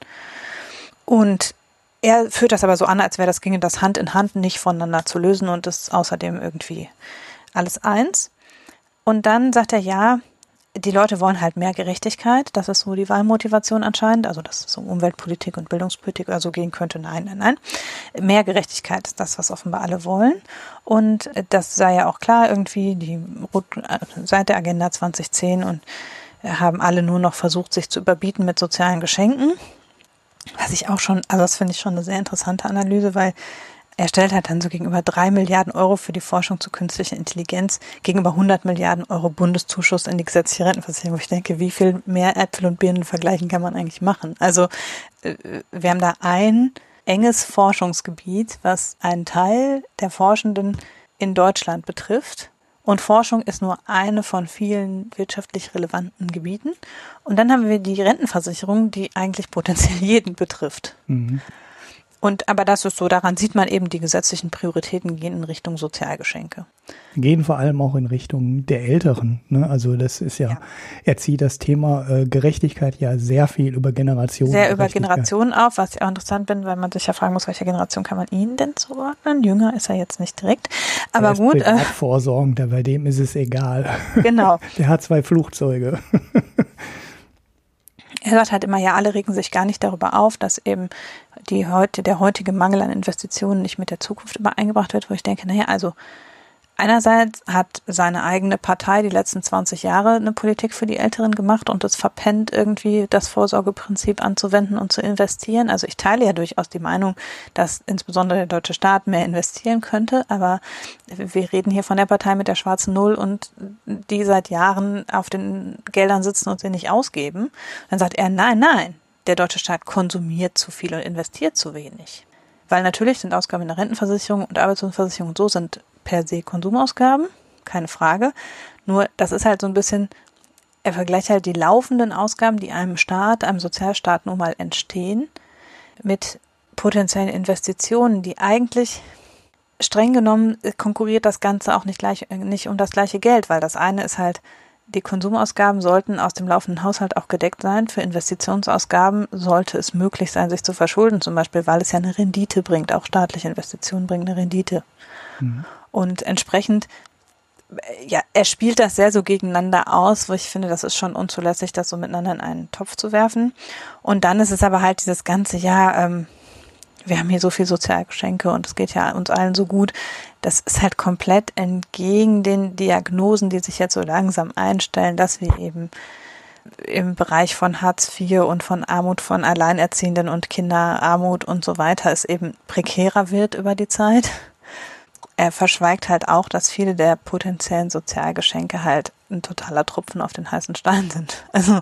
Und er führt das aber so an, als wäre das ginge das Hand in Hand nicht voneinander zu lösen und ist außerdem irgendwie alles eins. Und dann sagt er, ja, die Leute wollen halt mehr Gerechtigkeit. Das ist so die Wahlmotivation anscheinend. Also, dass es um Umweltpolitik und Bildungspolitik oder so gehen könnte. Nein, nein, nein. Mehr Gerechtigkeit ist das, was offenbar alle wollen. Und das sei ja auch klar irgendwie, die seit der Agenda 2010 und haben alle nur noch versucht, sich zu überbieten mit sozialen Geschenken. Was ich auch schon, also das finde ich schon eine sehr interessante Analyse, weil er stellt halt dann so gegenüber drei Milliarden Euro für die Forschung zu künstlicher Intelligenz gegenüber 100 Milliarden Euro Bundeszuschuss in die gesetzliche Rentenversicherung. Wo ich denke, wie viel mehr Äpfel und Birnen vergleichen kann man eigentlich machen? Also äh, wir haben da ein enges Forschungsgebiet, was einen Teil der Forschenden in Deutschland betrifft. Und Forschung ist nur eine von vielen wirtschaftlich relevanten Gebieten. Und dann haben wir die Rentenversicherung, die eigentlich potenziell jeden betrifft. Mhm. Und aber das ist so, daran sieht man eben, die gesetzlichen Prioritäten gehen in Richtung Sozialgeschenke. Gehen vor allem auch in Richtung der Älteren. Ne? Also das ist ja, ja. er zieht das Thema äh, Gerechtigkeit ja sehr viel über Generationen. Sehr über Generationen auf, was ich auch interessant bin, weil man sich ja fragen muss, welcher Generation kann man ihn denn zuordnen? Jünger ist er jetzt nicht direkt. Aber er gut. Äh, Vorsorgender, bei dem ist es egal. Genau. Der hat zwei Flugzeuge. er sagt halt immer, ja, alle regen sich gar nicht darüber auf, dass eben die heute, der heutige Mangel an Investitionen nicht mit der Zukunft übereingebracht wird, wo ich denke, naja, also einerseits hat seine eigene Partei die letzten 20 Jahre eine Politik für die Älteren gemacht und es verpennt, irgendwie das Vorsorgeprinzip anzuwenden und zu investieren. Also ich teile ja durchaus die Meinung, dass insbesondere der deutsche Staat mehr investieren könnte, aber wir reden hier von der Partei mit der schwarzen Null und die seit Jahren auf den Geldern sitzen und sie nicht ausgeben. Dann sagt er, nein, nein, der deutsche Staat konsumiert zu viel und investiert zu wenig. Weil natürlich sind Ausgaben in der Rentenversicherung und Arbeitslosenversicherung und so sind per se Konsumausgaben, keine Frage. Nur das ist halt so ein bisschen, er vergleicht halt die laufenden Ausgaben, die einem Staat, einem Sozialstaat nun mal entstehen, mit potenziellen Investitionen, die eigentlich streng genommen konkurriert das Ganze auch nicht gleich, nicht um das gleiche Geld, weil das eine ist halt die Konsumausgaben sollten aus dem laufenden Haushalt auch gedeckt sein. Für Investitionsausgaben sollte es möglich sein, sich zu verschulden, zum Beispiel, weil es ja eine Rendite bringt. Auch staatliche Investitionen bringen eine Rendite. Mhm. Und entsprechend, ja, er spielt das sehr so gegeneinander aus, wo ich finde, das ist schon unzulässig, das so miteinander in einen Topf zu werfen. Und dann ist es aber halt dieses ganze Jahr, ähm, wir haben hier so viel Sozialgeschenke und es geht ja uns allen so gut. Das ist halt komplett entgegen den Diagnosen, die sich jetzt so langsam einstellen, dass wir eben im Bereich von Hartz IV und von Armut von Alleinerziehenden und Kinderarmut und so weiter es eben prekärer wird über die Zeit. Er verschweigt halt auch, dass viele der potenziellen Sozialgeschenke halt ein totaler Tropfen auf den heißen Stein sind. Also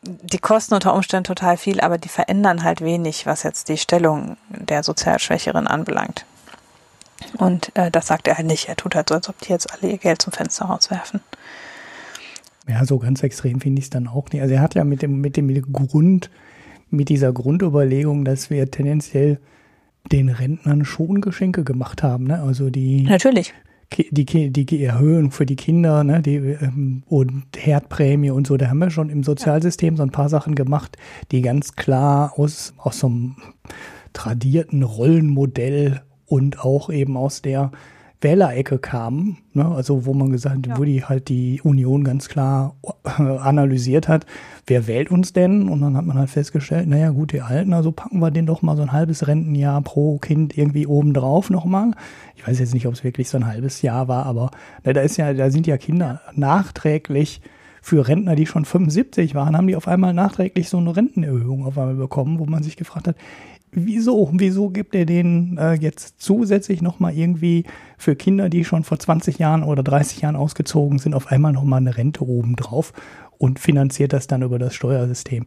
die kosten unter Umständen total viel, aber die verändern halt wenig, was jetzt die Stellung der sozial Schwächeren anbelangt. Und äh, das sagt er halt nicht. Er tut halt so, als ob die jetzt alle ihr Geld zum Fenster rauswerfen. Ja, so ganz extrem finde ich es dann auch nicht. Also er hat ja mit dem, mit dem Grund, mit dieser Grundüberlegung, dass wir tendenziell den Rentnern schon Geschenke gemacht haben. Ne? Also die natürlich die, die, die Erhöhung für die Kinder ne, die, ähm, und Herdprämie und so, da haben wir schon im Sozialsystem so ein paar Sachen gemacht, die ganz klar aus, aus so einem tradierten Rollenmodell und auch eben aus der Wählerecke kamen, ne? also wo man gesagt, ja. wo die halt die Union ganz klar äh, analysiert hat, wer wählt uns denn? Und dann hat man halt festgestellt, naja gut, die Alten, also packen wir den doch mal so ein halbes Rentenjahr pro Kind irgendwie obendrauf nochmal. Ich weiß jetzt nicht, ob es wirklich so ein halbes Jahr war, aber ne, da ist ja, da sind ja Kinder nachträglich für Rentner, die schon 75 waren, haben die auf einmal nachträglich so eine Rentenerhöhung auf einmal bekommen, wo man sich gefragt hat, wieso, wieso gibt er den äh, jetzt zusätzlich nochmal irgendwie für Kinder, die schon vor 20 Jahren oder 30 Jahren ausgezogen sind, auf einmal nochmal eine Rente obendrauf und finanziert das dann über das Steuersystem.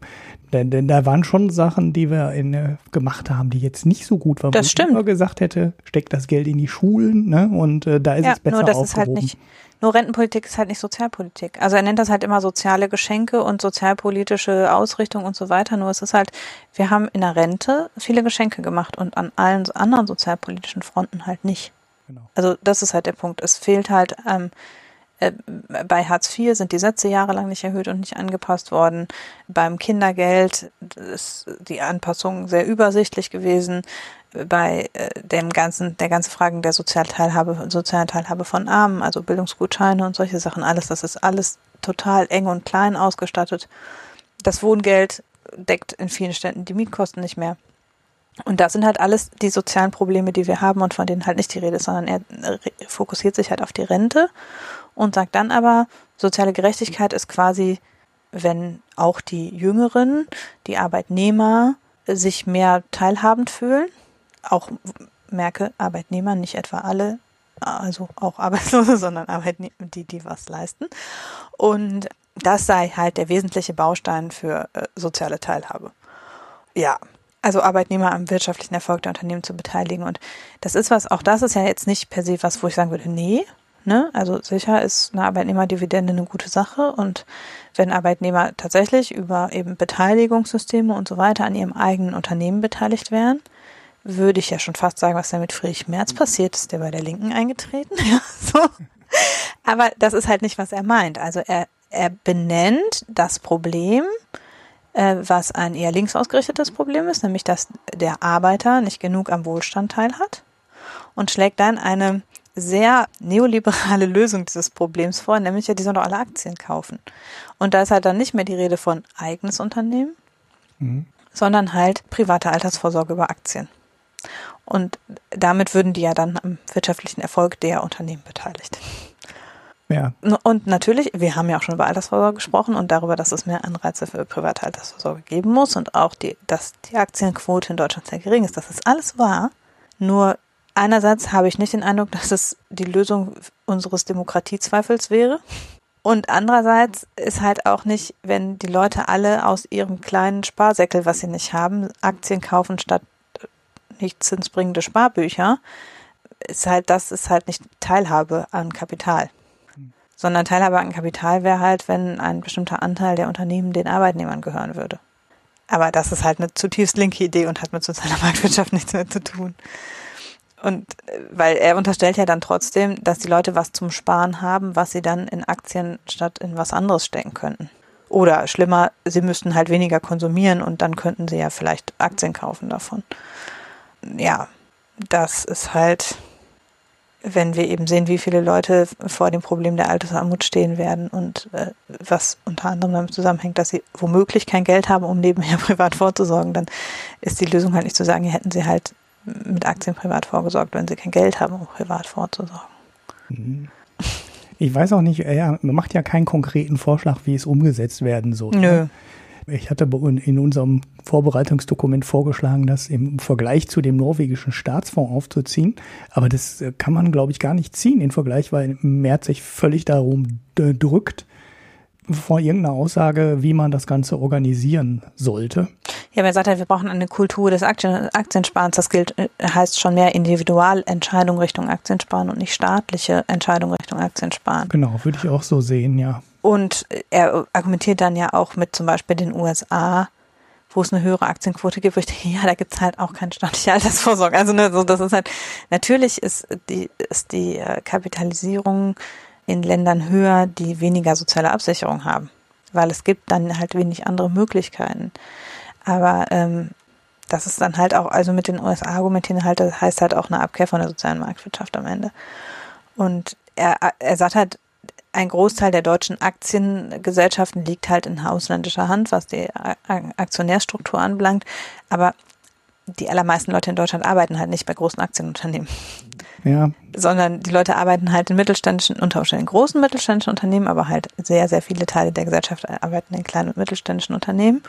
Denn, denn da waren schon Sachen, die wir in, äh, gemacht haben, die jetzt nicht so gut waren. Das stimmt. Ich gesagt hätte, steckt das Geld in die Schulen, ne? Und äh, da ist ja, es besser nur das aufgehoben. Ist halt nicht, nur Rentenpolitik ist halt nicht Sozialpolitik. Also er nennt das halt immer soziale Geschenke und sozialpolitische Ausrichtung und so weiter. Nur es ist halt, wir haben in der Rente viele Geschenke gemacht und an allen anderen sozialpolitischen Fronten halt nicht. Genau. Also das ist halt der Punkt. Es fehlt halt ähm, äh, bei Hartz IV sind die Sätze jahrelang nicht erhöht und nicht angepasst worden. Beim Kindergeld ist die Anpassung sehr übersichtlich gewesen. Bei äh, dem ganzen, der ganzen Fragen der Sozialteilhabe, sozialen Teilhabe von Armen, also Bildungsgutscheine und solche Sachen, alles, das ist alles total eng und klein ausgestattet. Das Wohngeld deckt in vielen Städten die Mietkosten nicht mehr. Und das sind halt alles die sozialen Probleme, die wir haben und von denen halt nicht die Rede ist, sondern er fokussiert sich halt auf die Rente und sagt dann aber, soziale Gerechtigkeit ist quasi, wenn auch die Jüngeren, die Arbeitnehmer sich mehr teilhabend fühlen. Auch merke Arbeitnehmer, nicht etwa alle, also auch Arbeitslose, sondern Arbeitnehmer, die, die was leisten. Und das sei halt der wesentliche Baustein für äh, soziale Teilhabe. Ja, also Arbeitnehmer am wirtschaftlichen Erfolg der Unternehmen zu beteiligen. Und das ist was, auch das ist ja jetzt nicht per se was, wo ich sagen würde, nee, Ne? Also sicher ist eine Arbeitnehmerdividende eine gute Sache und wenn Arbeitnehmer tatsächlich über eben Beteiligungssysteme und so weiter an ihrem eigenen Unternehmen beteiligt wären, würde ich ja schon fast sagen, was da mit Friedrich Merz passiert ist, der bei der Linken eingetreten. Ja, so. Aber das ist halt nicht, was er meint. Also er, er benennt das Problem, äh, was ein eher links ausgerichtetes Problem ist, nämlich dass der Arbeiter nicht genug am Wohlstand teilhat und schlägt dann eine sehr neoliberale Lösung dieses Problems vor, nämlich ja, die sollen doch alle Aktien kaufen. Und da ist halt dann nicht mehr die Rede von eigenes Unternehmen, mhm. sondern halt private Altersvorsorge über Aktien. Und damit würden die ja dann am wirtschaftlichen Erfolg der Unternehmen beteiligt. Ja. Und natürlich, wir haben ja auch schon über Altersvorsorge gesprochen und darüber, dass es mehr Anreize für private Altersvorsorge geben muss und auch die, dass die Aktienquote in Deutschland sehr gering ist. Das ist alles wahr. Nur einerseits habe ich nicht den Eindruck, dass es die Lösung unseres Demokratiezweifels wäre. Und andererseits ist halt auch nicht, wenn die Leute alle aus ihrem kleinen Sparsäckel, was sie nicht haben, Aktien kaufen statt nicht zinsbringende Sparbücher, ist halt, das ist halt nicht Teilhabe an Kapital. Sondern Teilhabe an Kapital wäre halt, wenn ein bestimmter Anteil der Unternehmen den Arbeitnehmern gehören würde. Aber das ist halt eine zutiefst linke Idee und hat mit sozialer Marktwirtschaft nichts mehr zu tun. Und äh, weil er unterstellt ja dann trotzdem, dass die Leute was zum Sparen haben, was sie dann in Aktien statt in was anderes stecken könnten. Oder schlimmer, sie müssten halt weniger konsumieren und dann könnten sie ja vielleicht Aktien kaufen davon. Ja, das ist halt, wenn wir eben sehen, wie viele Leute vor dem Problem der Altersarmut stehen werden und äh, was unter anderem damit zusammenhängt, dass sie womöglich kein Geld haben, um nebenher privat vorzusorgen, dann ist die Lösung halt nicht zu sagen, hier hätten sie halt mit Aktien privat vorgesorgt, wenn sie kein Geld haben, um privat vorzusorgen. Mhm. Ich weiß auch nicht, er macht ja keinen konkreten Vorschlag, wie es umgesetzt werden soll. Nö. Ne? Ich hatte in unserem Vorbereitungsdokument vorgeschlagen, das im Vergleich zu dem norwegischen Staatsfonds aufzuziehen. Aber das äh, kann man, glaube ich, gar nicht ziehen, in Vergleich, weil Merz sich völlig darum drückt, vor irgendeiner Aussage, wie man das Ganze organisieren sollte. Ja, wer sagt halt, wir brauchen eine Kultur des Aktien, Aktiensparens. Das gilt, äh, heißt schon mehr Individualentscheidung Richtung Aktiensparen und nicht staatliche Entscheidung Richtung Aktiensparen. Genau, würde ich auch so sehen, ja. Und er argumentiert dann ja auch mit zum Beispiel den USA, wo es eine höhere Aktienquote gibt, wo ich denke, ja, da gibt es halt auch keine staatliche Altersvorsorge. Also ne, so, das ist halt, natürlich ist die, ist die äh, Kapitalisierung in Ländern höher, die weniger soziale Absicherung haben, weil es gibt dann halt wenig andere Möglichkeiten. Aber ähm, das ist dann halt auch, also mit den USA argumentieren halt, das heißt halt auch eine Abkehr von der sozialen Marktwirtschaft am Ende. Und er, er sagt halt, ein Großteil der deutschen Aktiengesellschaften liegt halt in ausländischer Hand, was die Aktionärstruktur anbelangt. Aber die allermeisten Leute in Deutschland arbeiten halt nicht bei großen Aktienunternehmen. Ja. Sondern die Leute arbeiten halt in mittelständischen, unter Umständen in großen mittelständischen Unternehmen, aber halt sehr, sehr viele Teile der Gesellschaft arbeiten in kleinen und mittelständischen Unternehmen.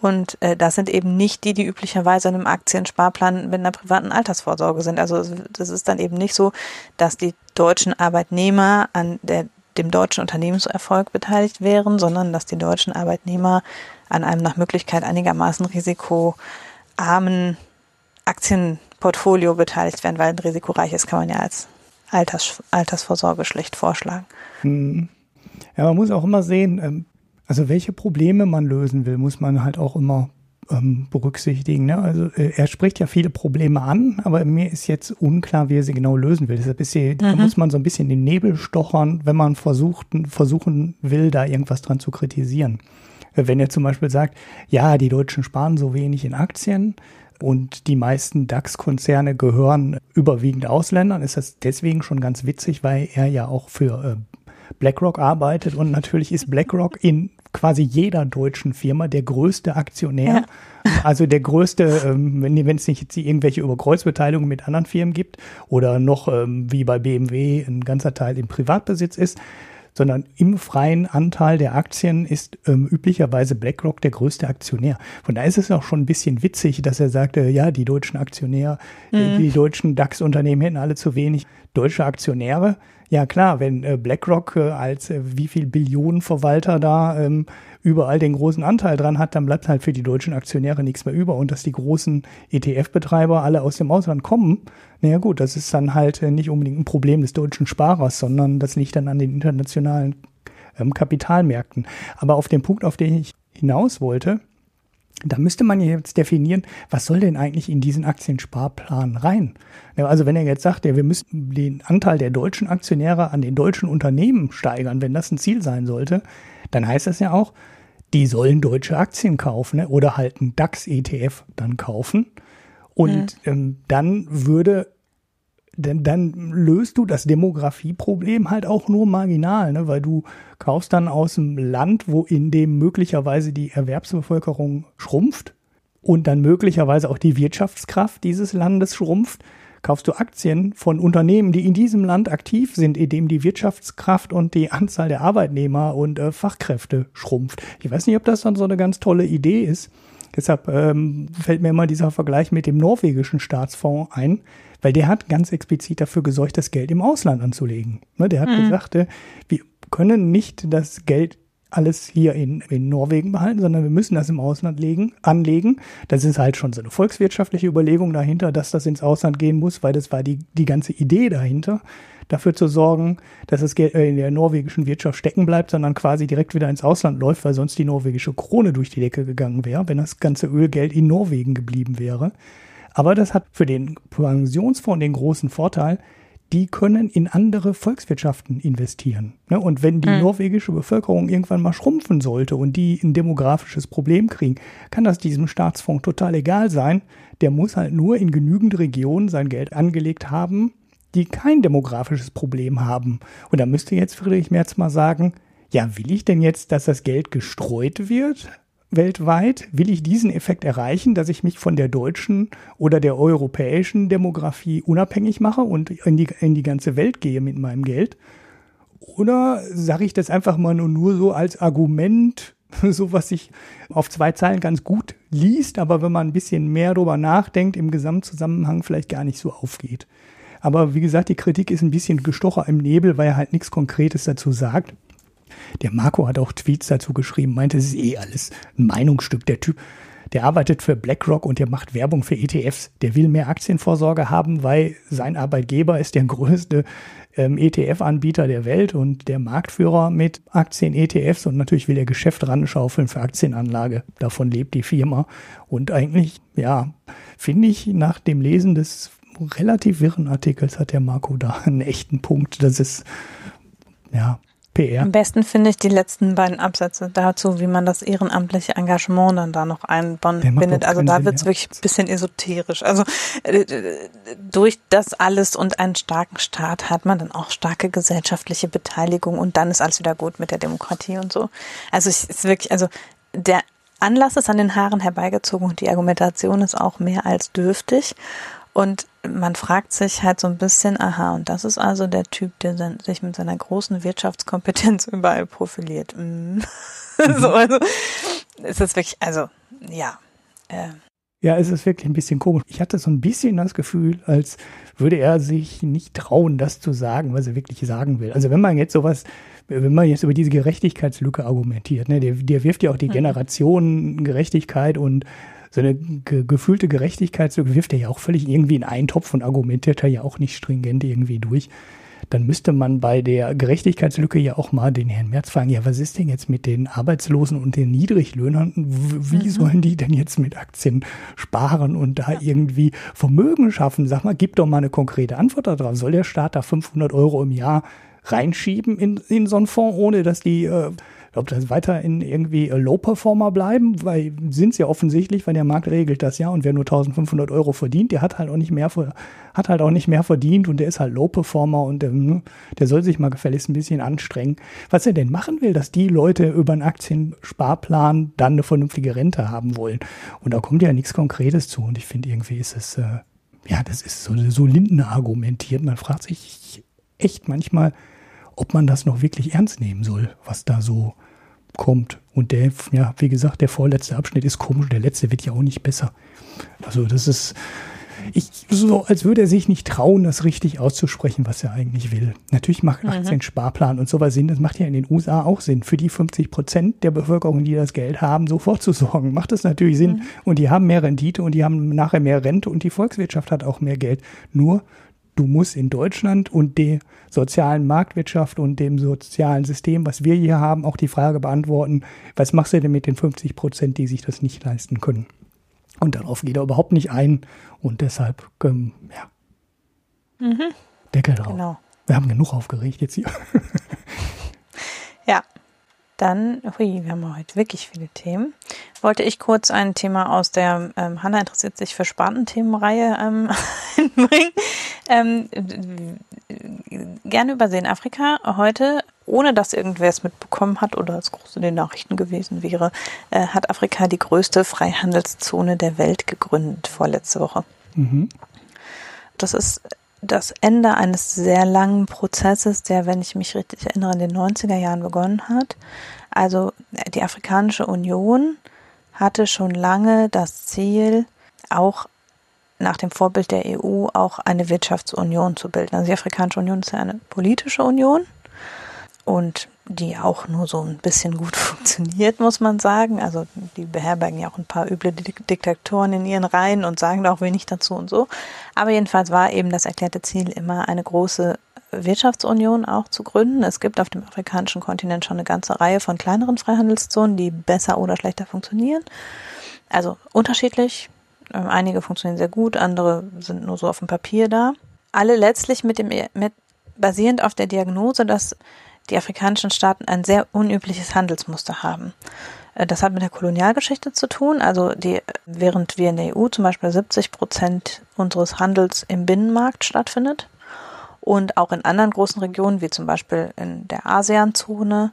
Und äh, das sind eben nicht die, die üblicherweise in einem Aktiensparplan mit einer privaten Altersvorsorge sind. Also das ist dann eben nicht so, dass die deutschen Arbeitnehmer an der, dem deutschen Unternehmenserfolg beteiligt wären, sondern dass die deutschen Arbeitnehmer an einem nach Möglichkeit einigermaßen risikoarmen Aktienportfolio beteiligt werden, weil ein risikoreiches kann man ja als Alters, Altersvorsorge schlecht vorschlagen. Hm. Ja, man muss auch immer sehen, ähm, also welche Probleme man lösen will, muss man halt auch immer ähm, berücksichtigen. Ne? Also äh, er spricht ja viele Probleme an, aber mir ist jetzt unklar, wie er sie genau lösen will. Deshalb ist hier, mhm. da muss man so ein bisschen den Nebel stochern, wenn man versucht, versuchen will, da irgendwas dran zu kritisieren. Äh, wenn er zum Beispiel sagt, ja, die Deutschen sparen so wenig in Aktien, und die meisten DAX-Konzerne gehören überwiegend Ausländern, ist das deswegen schon ganz witzig, weil er ja auch für äh, BlackRock arbeitet und natürlich ist BlackRock in quasi jeder deutschen Firma der größte Aktionär. Ja. Also der größte, ähm, wenn es nicht jetzt irgendwelche Überkreuzbeteiligungen mit anderen Firmen gibt oder noch ähm, wie bei BMW ein ganzer Teil im Privatbesitz ist, sondern im freien Anteil der Aktien ist ähm, üblicherweise BlackRock der größte Aktionär. Von daher ist es auch schon ein bisschen witzig, dass er sagte, ja, die deutschen Aktionäre, mhm. die deutschen DAX-Unternehmen hätten alle zu wenig deutsche Aktionäre. Ja klar, wenn äh, BlackRock äh, als äh, wie viel Billionenverwalter da ähm, überall den großen Anteil dran hat, dann bleibt halt für die deutschen Aktionäre nichts mehr über. Und dass die großen ETF-Betreiber alle aus dem Ausland kommen, naja gut, das ist dann halt äh, nicht unbedingt ein Problem des deutschen Sparers, sondern das liegt dann an den internationalen ähm, Kapitalmärkten. Aber auf den Punkt, auf den ich hinaus wollte, da müsste man jetzt definieren, was soll denn eigentlich in diesen Aktiensparplan rein? Also wenn er jetzt sagt, ja, wir müssen den Anteil der deutschen Aktionäre an den deutschen Unternehmen steigern, wenn das ein Ziel sein sollte, dann heißt das ja auch, die sollen deutsche Aktien kaufen ne? oder halt einen DAX-ETF dann kaufen. Und mhm. ähm, dann würde denn dann löst du das Demografieproblem halt auch nur marginal, ne? weil du kaufst dann aus einem Land, wo in dem möglicherweise die Erwerbsbevölkerung schrumpft und dann möglicherweise auch die Wirtschaftskraft dieses Landes schrumpft, kaufst du Aktien von Unternehmen, die in diesem Land aktiv sind, in dem die Wirtschaftskraft und die Anzahl der Arbeitnehmer und äh, Fachkräfte schrumpft. Ich weiß nicht, ob das dann so eine ganz tolle Idee ist. Deshalb ähm, fällt mir immer dieser Vergleich mit dem norwegischen Staatsfonds ein, weil der hat ganz explizit dafür gesorgt, das Geld im Ausland anzulegen. Ne, der hat mhm. gesagt, äh, wir können nicht das Geld alles hier in, in Norwegen behalten, sondern wir müssen das im Ausland legen, anlegen. Das ist halt schon so eine volkswirtschaftliche Überlegung dahinter, dass das ins Ausland gehen muss, weil das war die, die ganze Idee dahinter, dafür zu sorgen, dass das Geld äh, in der norwegischen Wirtschaft stecken bleibt, sondern quasi direkt wieder ins Ausland läuft, weil sonst die norwegische Krone durch die Decke gegangen wäre, wenn das ganze Ölgeld in Norwegen geblieben wäre. Aber das hat für den Pensionsfonds den großen Vorteil, die können in andere Volkswirtschaften investieren. Ne? Und wenn die mhm. norwegische Bevölkerung irgendwann mal schrumpfen sollte und die ein demografisches Problem kriegen, kann das diesem Staatsfonds total egal sein. Der muss halt nur in genügend Regionen sein Geld angelegt haben, die kein demografisches Problem haben. Und da müsste jetzt Friedrich Merz mal sagen, ja, will ich denn jetzt, dass das Geld gestreut wird? Weltweit will ich diesen Effekt erreichen, dass ich mich von der deutschen oder der europäischen Demografie unabhängig mache und in die, in die ganze Welt gehe mit meinem Geld? Oder sage ich das einfach mal nur, nur so als Argument, so was sich auf zwei Zeilen ganz gut liest, aber wenn man ein bisschen mehr darüber nachdenkt, im Gesamtzusammenhang vielleicht gar nicht so aufgeht. Aber wie gesagt, die Kritik ist ein bisschen gestocher im Nebel, weil er halt nichts Konkretes dazu sagt. Der Marco hat auch Tweets dazu geschrieben, meinte, es ist eh alles ein Meinungsstück. Der Typ, der arbeitet für BlackRock und der macht Werbung für ETFs. Der will mehr Aktienvorsorge haben, weil sein Arbeitgeber ist der größte ähm, ETF-Anbieter der Welt und der Marktführer mit Aktien-ETFs und natürlich will er Geschäft ranschaufeln für Aktienanlage. Davon lebt die Firma. Und eigentlich, ja, finde ich nach dem Lesen des relativ wirren Artikels hat der Marco da einen echten Punkt. Das ist, ja, PR. Am besten finde ich die letzten beiden Absätze dazu, wie man das ehrenamtliche Engagement dann da noch einbindet. Also da wird es wirklich ein bisschen esoterisch. Also äh, durch das alles und einen starken Staat hat man dann auch starke gesellschaftliche Beteiligung und dann ist alles wieder gut mit der Demokratie und so. Also es ist wirklich, also der Anlass ist an den Haaren herbeigezogen und die Argumentation ist auch mehr als dürftig. Und man fragt sich halt so ein bisschen, aha, und das ist also der Typ, der sich mit seiner großen Wirtschaftskompetenz überall profiliert. Mm. so, also ist das wirklich, also ja. Äh. Ja, es ist wirklich ein bisschen komisch. Ich hatte so ein bisschen das Gefühl, als würde er sich nicht trauen, das zu sagen, was er wirklich sagen will. Also wenn man jetzt sowas, wenn man jetzt über diese Gerechtigkeitslücke argumentiert, ne, der, der wirft ja auch die mhm. Generationengerechtigkeit und so eine ge gefühlte Gerechtigkeitslücke wirft er ja auch völlig irgendwie in einen Topf und argumentiert er ja auch nicht stringent irgendwie durch. Dann müsste man bei der Gerechtigkeitslücke ja auch mal den Herrn Merz fragen, ja, was ist denn jetzt mit den Arbeitslosen und den Niedriglöhnern? Wie mhm. sollen die denn jetzt mit Aktien sparen und da ja. irgendwie Vermögen schaffen? Sag mal, gib doch mal eine konkrete Antwort darauf. Soll der Staat da 500 Euro im Jahr reinschieben in, in so einen Fonds, ohne dass die äh, ob das weiterhin irgendwie Low-Performer bleiben, weil sind sie ja offensichtlich, weil der Markt regelt das ja und wer nur 1500 Euro verdient, der hat halt auch nicht mehr, hat halt auch nicht mehr verdient und der ist halt Low-Performer und ähm, der soll sich mal gefälligst ein bisschen anstrengen. Was er denn machen will, dass die Leute über einen Aktiensparplan dann eine vernünftige Rente haben wollen. Und da kommt ja nichts Konkretes zu und ich finde irgendwie ist es, äh, ja, das ist so, so Lindner argumentiert. Man fragt sich echt manchmal, ob man das noch wirklich ernst nehmen soll, was da so kommt. Und der, ja, wie gesagt, der vorletzte Abschnitt ist komisch, der letzte wird ja auch nicht besser. Also das ist, ich, so als würde er sich nicht trauen, das richtig auszusprechen, was er eigentlich will. Natürlich macht 18 mhm. Sparplan und sowas Sinn. Das macht ja in den USA auch Sinn. Für die 50 Prozent der Bevölkerung, die das Geld haben, so vorzusorgen, macht das natürlich Sinn. Mhm. Und die haben mehr Rendite und die haben nachher mehr Rente und die Volkswirtschaft hat auch mehr Geld. Nur du musst in Deutschland und der sozialen Marktwirtschaft und dem sozialen System, was wir hier haben, auch die Frage beantworten, was machst du denn mit den 50 Prozent, die sich das nicht leisten können? Und darauf geht er überhaupt nicht ein und deshalb, ähm, ja, mhm. Deckel drauf. Genau. Wir haben genug aufgeregt jetzt hier. ja, dann, hui, wir haben heute wirklich viele Themen. Wollte ich kurz ein Thema aus der ähm, Hanna interessiert sich für Spartenthemenreihe ähm, einbringen. Ähm, gerne übersehen Afrika heute, ohne dass irgendwer es mitbekommen hat oder es groß in den Nachrichten gewesen wäre, äh, hat Afrika die größte Freihandelszone der Welt gegründet vorletzte Woche. Mhm. Das ist das Ende eines sehr langen Prozesses, der, wenn ich mich richtig erinnere, in den 90er Jahren begonnen hat. Also die Afrikanische Union hatte schon lange das Ziel, auch nach dem Vorbild der EU auch eine Wirtschaftsunion zu bilden. Also die Afrikanische Union ist ja eine politische Union und die auch nur so ein bisschen gut funktioniert, muss man sagen. Also die beherbergen ja auch ein paar üble Diktatoren in ihren Reihen und sagen da auch wenig dazu und so. Aber jedenfalls war eben das erklärte Ziel immer eine große Wirtschaftsunion auch zu gründen. Es gibt auf dem afrikanischen Kontinent schon eine ganze Reihe von kleineren Freihandelszonen, die besser oder schlechter funktionieren. Also unterschiedlich. Ähm, einige funktionieren sehr gut, andere sind nur so auf dem Papier da. Alle letztlich mit dem, mit, basierend auf der Diagnose, dass die afrikanischen Staaten ein sehr unübliches Handelsmuster haben. Äh, das hat mit der Kolonialgeschichte zu tun. Also die, während wir in der EU zum Beispiel 70 Prozent unseres Handels im Binnenmarkt stattfindet und auch in anderen großen Regionen, wie zum Beispiel in der ASEAN-Zone,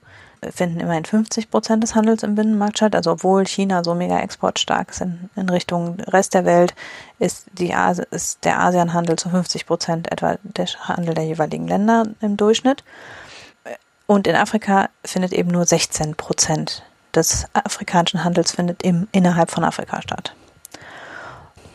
finden immerhin 50 Prozent des Handels im Binnenmarkt statt. Also obwohl China so mega exportstark ist in, in Richtung Rest der Welt, ist, die ist der ASEAN-Handel zu 50 Prozent etwa der Handel der jeweiligen Länder im Durchschnitt. Und in Afrika findet eben nur 16 Prozent des afrikanischen Handels findet im, innerhalb von Afrika statt.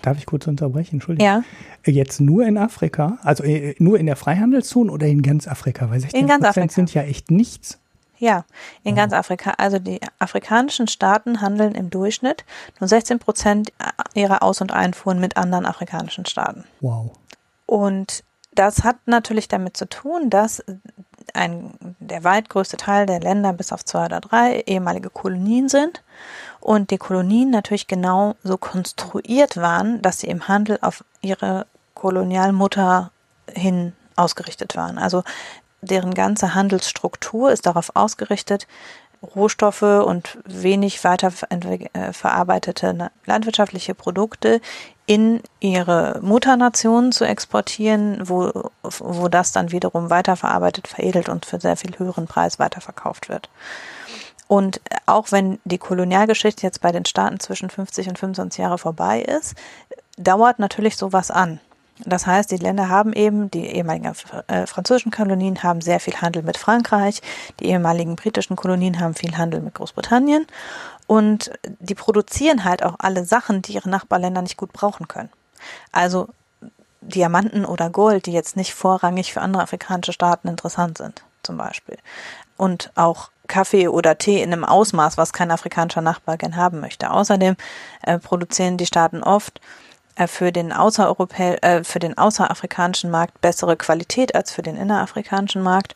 Darf ich kurz unterbrechen? Entschuldigung. Ja. Jetzt nur in Afrika, also äh, nur in der Freihandelszone oder in ganz Afrika? Weil 16 in ganz Afrika. sind ja echt nichts. Ja, in Wow. ganz Afrika. Also die afrikanischen Staaten handeln im Durchschnitt nur 16 Prozent ihrer Aus- und Einfuhren mit anderen afrikanischen Staaten. Wow. Und das hat natürlich damit zu tun, dass ein, der weit größte Teil der Länder bis auf zwei oder drei ehemalige Kolonien sind und die Kolonien natürlich genau so konstruiert waren, dass sie im Handel auf ihre Kolonialmutter hin ausgerichtet waren. Also deren ganze Handelsstruktur ist darauf ausgerichtet, Rohstoffe und wenig weiter äh, verarbeitete landwirtschaftliche Produkte in ihre Mutternationen zu exportieren, wo, wo das dann wiederum weiterverarbeitet, veredelt und für sehr viel höheren Preis weiterverkauft wird. Und auch wenn die Kolonialgeschichte jetzt bei den Staaten zwischen 50 und 25 Jahre vorbei ist, dauert natürlich sowas an. Das heißt, die Länder haben eben, die ehemaligen äh, französischen Kolonien haben sehr viel Handel mit Frankreich, die ehemaligen britischen Kolonien haben viel Handel mit Großbritannien und die produzieren halt auch alle Sachen, die ihre Nachbarländer nicht gut brauchen können. Also Diamanten oder Gold, die jetzt nicht vorrangig für andere afrikanische Staaten interessant sind, zum Beispiel. Und auch Kaffee oder Tee in einem Ausmaß, was kein afrikanischer Nachbar gern haben möchte. Außerdem äh, produzieren die Staaten oft für den außereuropä äh, für den außerafrikanischen Markt bessere Qualität als für den innerafrikanischen Markt.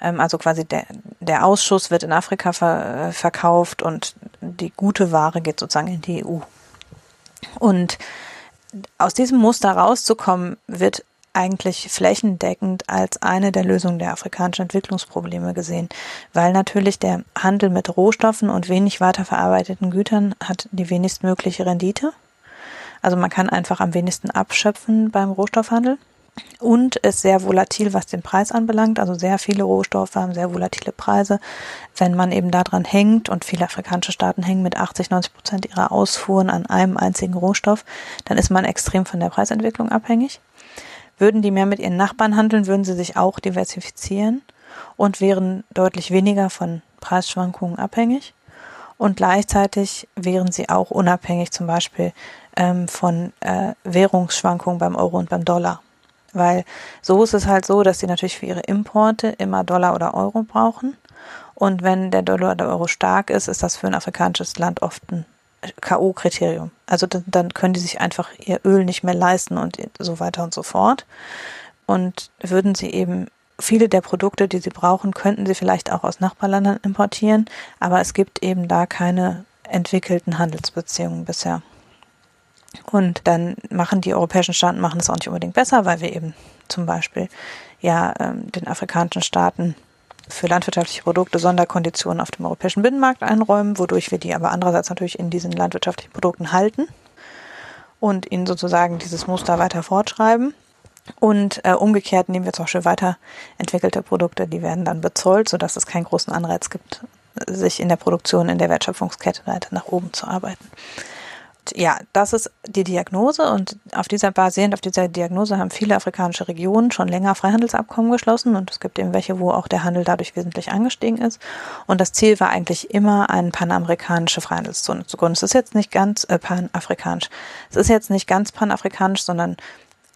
Ähm, also quasi der, der Ausschuss wird in Afrika ver, äh, verkauft und die gute Ware geht sozusagen in die EU. Und aus diesem Muster rauszukommen, wird eigentlich flächendeckend als eine der Lösungen der afrikanischen Entwicklungsprobleme gesehen, weil natürlich der Handel mit Rohstoffen und wenig weiterverarbeiteten Gütern hat die wenigstmögliche Rendite. Also man kann einfach am wenigsten abschöpfen beim Rohstoffhandel und ist sehr volatil, was den Preis anbelangt. Also sehr viele Rohstoffe haben sehr volatile Preise. Wenn man eben daran hängt und viele afrikanische Staaten hängen mit 80, 90 Prozent ihrer Ausfuhren an einem einzigen Rohstoff, dann ist man extrem von der Preisentwicklung abhängig. Würden die mehr mit ihren Nachbarn handeln, würden sie sich auch diversifizieren und wären deutlich weniger von Preisschwankungen abhängig. Und gleichzeitig wären sie auch unabhängig zum Beispiel ähm, von äh, Währungsschwankungen beim Euro und beim Dollar. Weil so ist es halt so, dass sie natürlich für ihre Importe immer Dollar oder Euro brauchen. Und wenn der Dollar oder Euro stark ist, ist das für ein afrikanisches Land oft ein K.O.-Kriterium. Also dann, dann können die sich einfach ihr Öl nicht mehr leisten und so weiter und so fort. Und würden sie eben viele der Produkte, die sie brauchen, könnten sie vielleicht auch aus Nachbarländern importieren, aber es gibt eben da keine entwickelten Handelsbeziehungen bisher. Und dann machen die europäischen Staaten machen es auch nicht unbedingt besser, weil wir eben zum Beispiel ja ähm, den afrikanischen Staaten für landwirtschaftliche Produkte Sonderkonditionen auf dem europäischen Binnenmarkt einräumen, wodurch wir die aber andererseits natürlich in diesen landwirtschaftlichen Produkten halten und ihnen sozusagen dieses Muster weiter fortschreiben. Und äh, umgekehrt nehmen wir zum Beispiel weiterentwickelte Produkte, die werden dann bezollt, sodass es keinen großen Anreiz gibt, sich in der Produktion, in der Wertschöpfungskette weiter nach oben zu arbeiten. Ja, das ist die Diagnose und auf dieser basierend auf dieser Diagnose haben viele afrikanische Regionen schon länger Freihandelsabkommen geschlossen und es gibt eben welche, wo auch der Handel dadurch wesentlich angestiegen ist. Und das Ziel war eigentlich immer, eine panamerikanische Freihandelszone zu gründen. Es ist jetzt nicht ganz äh, panafrikanisch. Es ist jetzt nicht ganz panafrikanisch, sondern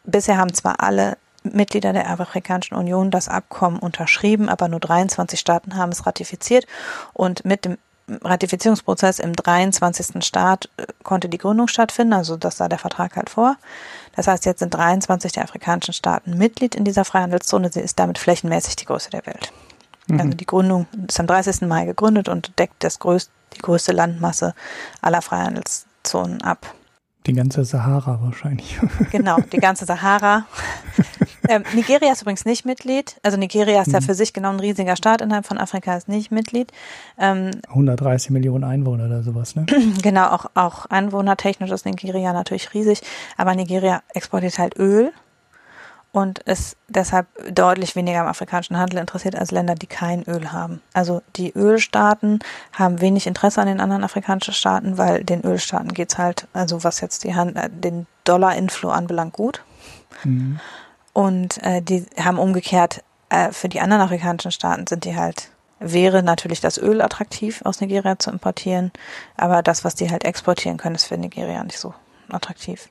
bisher haben zwar alle Mitglieder der Afrikanischen Union das Abkommen unterschrieben, aber nur 23 Staaten haben es ratifiziert und mit dem Ratifizierungsprozess im 23. Staat äh, konnte die Gründung stattfinden, also das sah der Vertrag halt vor. Das heißt, jetzt sind 23 der afrikanischen Staaten Mitglied in dieser Freihandelszone. Sie ist damit flächenmäßig die größte der Welt. Mhm. Also die Gründung ist am 30. Mai gegründet und deckt das größte, die größte Landmasse aller Freihandelszonen ab. Die ganze Sahara wahrscheinlich. Genau, die ganze Sahara. ähm, Nigeria ist übrigens nicht Mitglied. Also Nigeria ist ja Mhm. für sich genommen ein riesiger Staat innerhalb von Afrika, ist nicht Mitglied. Ähm, 130 Millionen Einwohner oder sowas, ne? genau, auch, auch einwohnertechnisch ist Nigeria natürlich riesig, aber Nigeria exportiert halt Öl und ist deshalb deutlich weniger am afrikanischen Handel interessiert als Länder, die kein Öl haben. Also die Ölstaaten haben wenig Interesse an den anderen afrikanischen Staaten, weil den Ölstaaten geht's halt, also was jetzt die Hand, äh, den Dollar-Inflow anbelangt, gut. Mhm. Und äh, die haben umgekehrt, äh, für die anderen afrikanischen Staaten sind die halt, wäre natürlich das Öl attraktiv aus Nigeria zu importieren, aber das, was die halt exportieren können, ist für Nigeria nicht so attraktiv.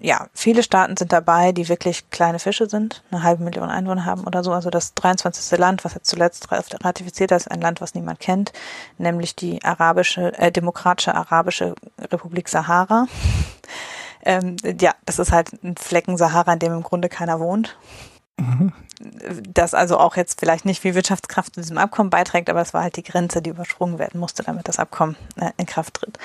Ja, viele Staaten sind dabei, die wirklich kleine Fische sind, eine halbe Million Einwohner haben oder so. Also das 23. Land, was jetzt zuletzt ratifiziert hat, ist ein Land, was niemand kennt, nämlich die arabische, äh, demokratische arabische Republik Sahara. Ähm, ja, das ist halt ein Flecken Sahara, in dem im Grunde keiner wohnt. Mhm. Das also auch jetzt vielleicht nicht wie Wirtschaftskraft zu diesem Abkommen beiträgt, aber es war halt die Grenze, die übersprungen werden musste, damit das Abkommen äh, in Kraft tritt.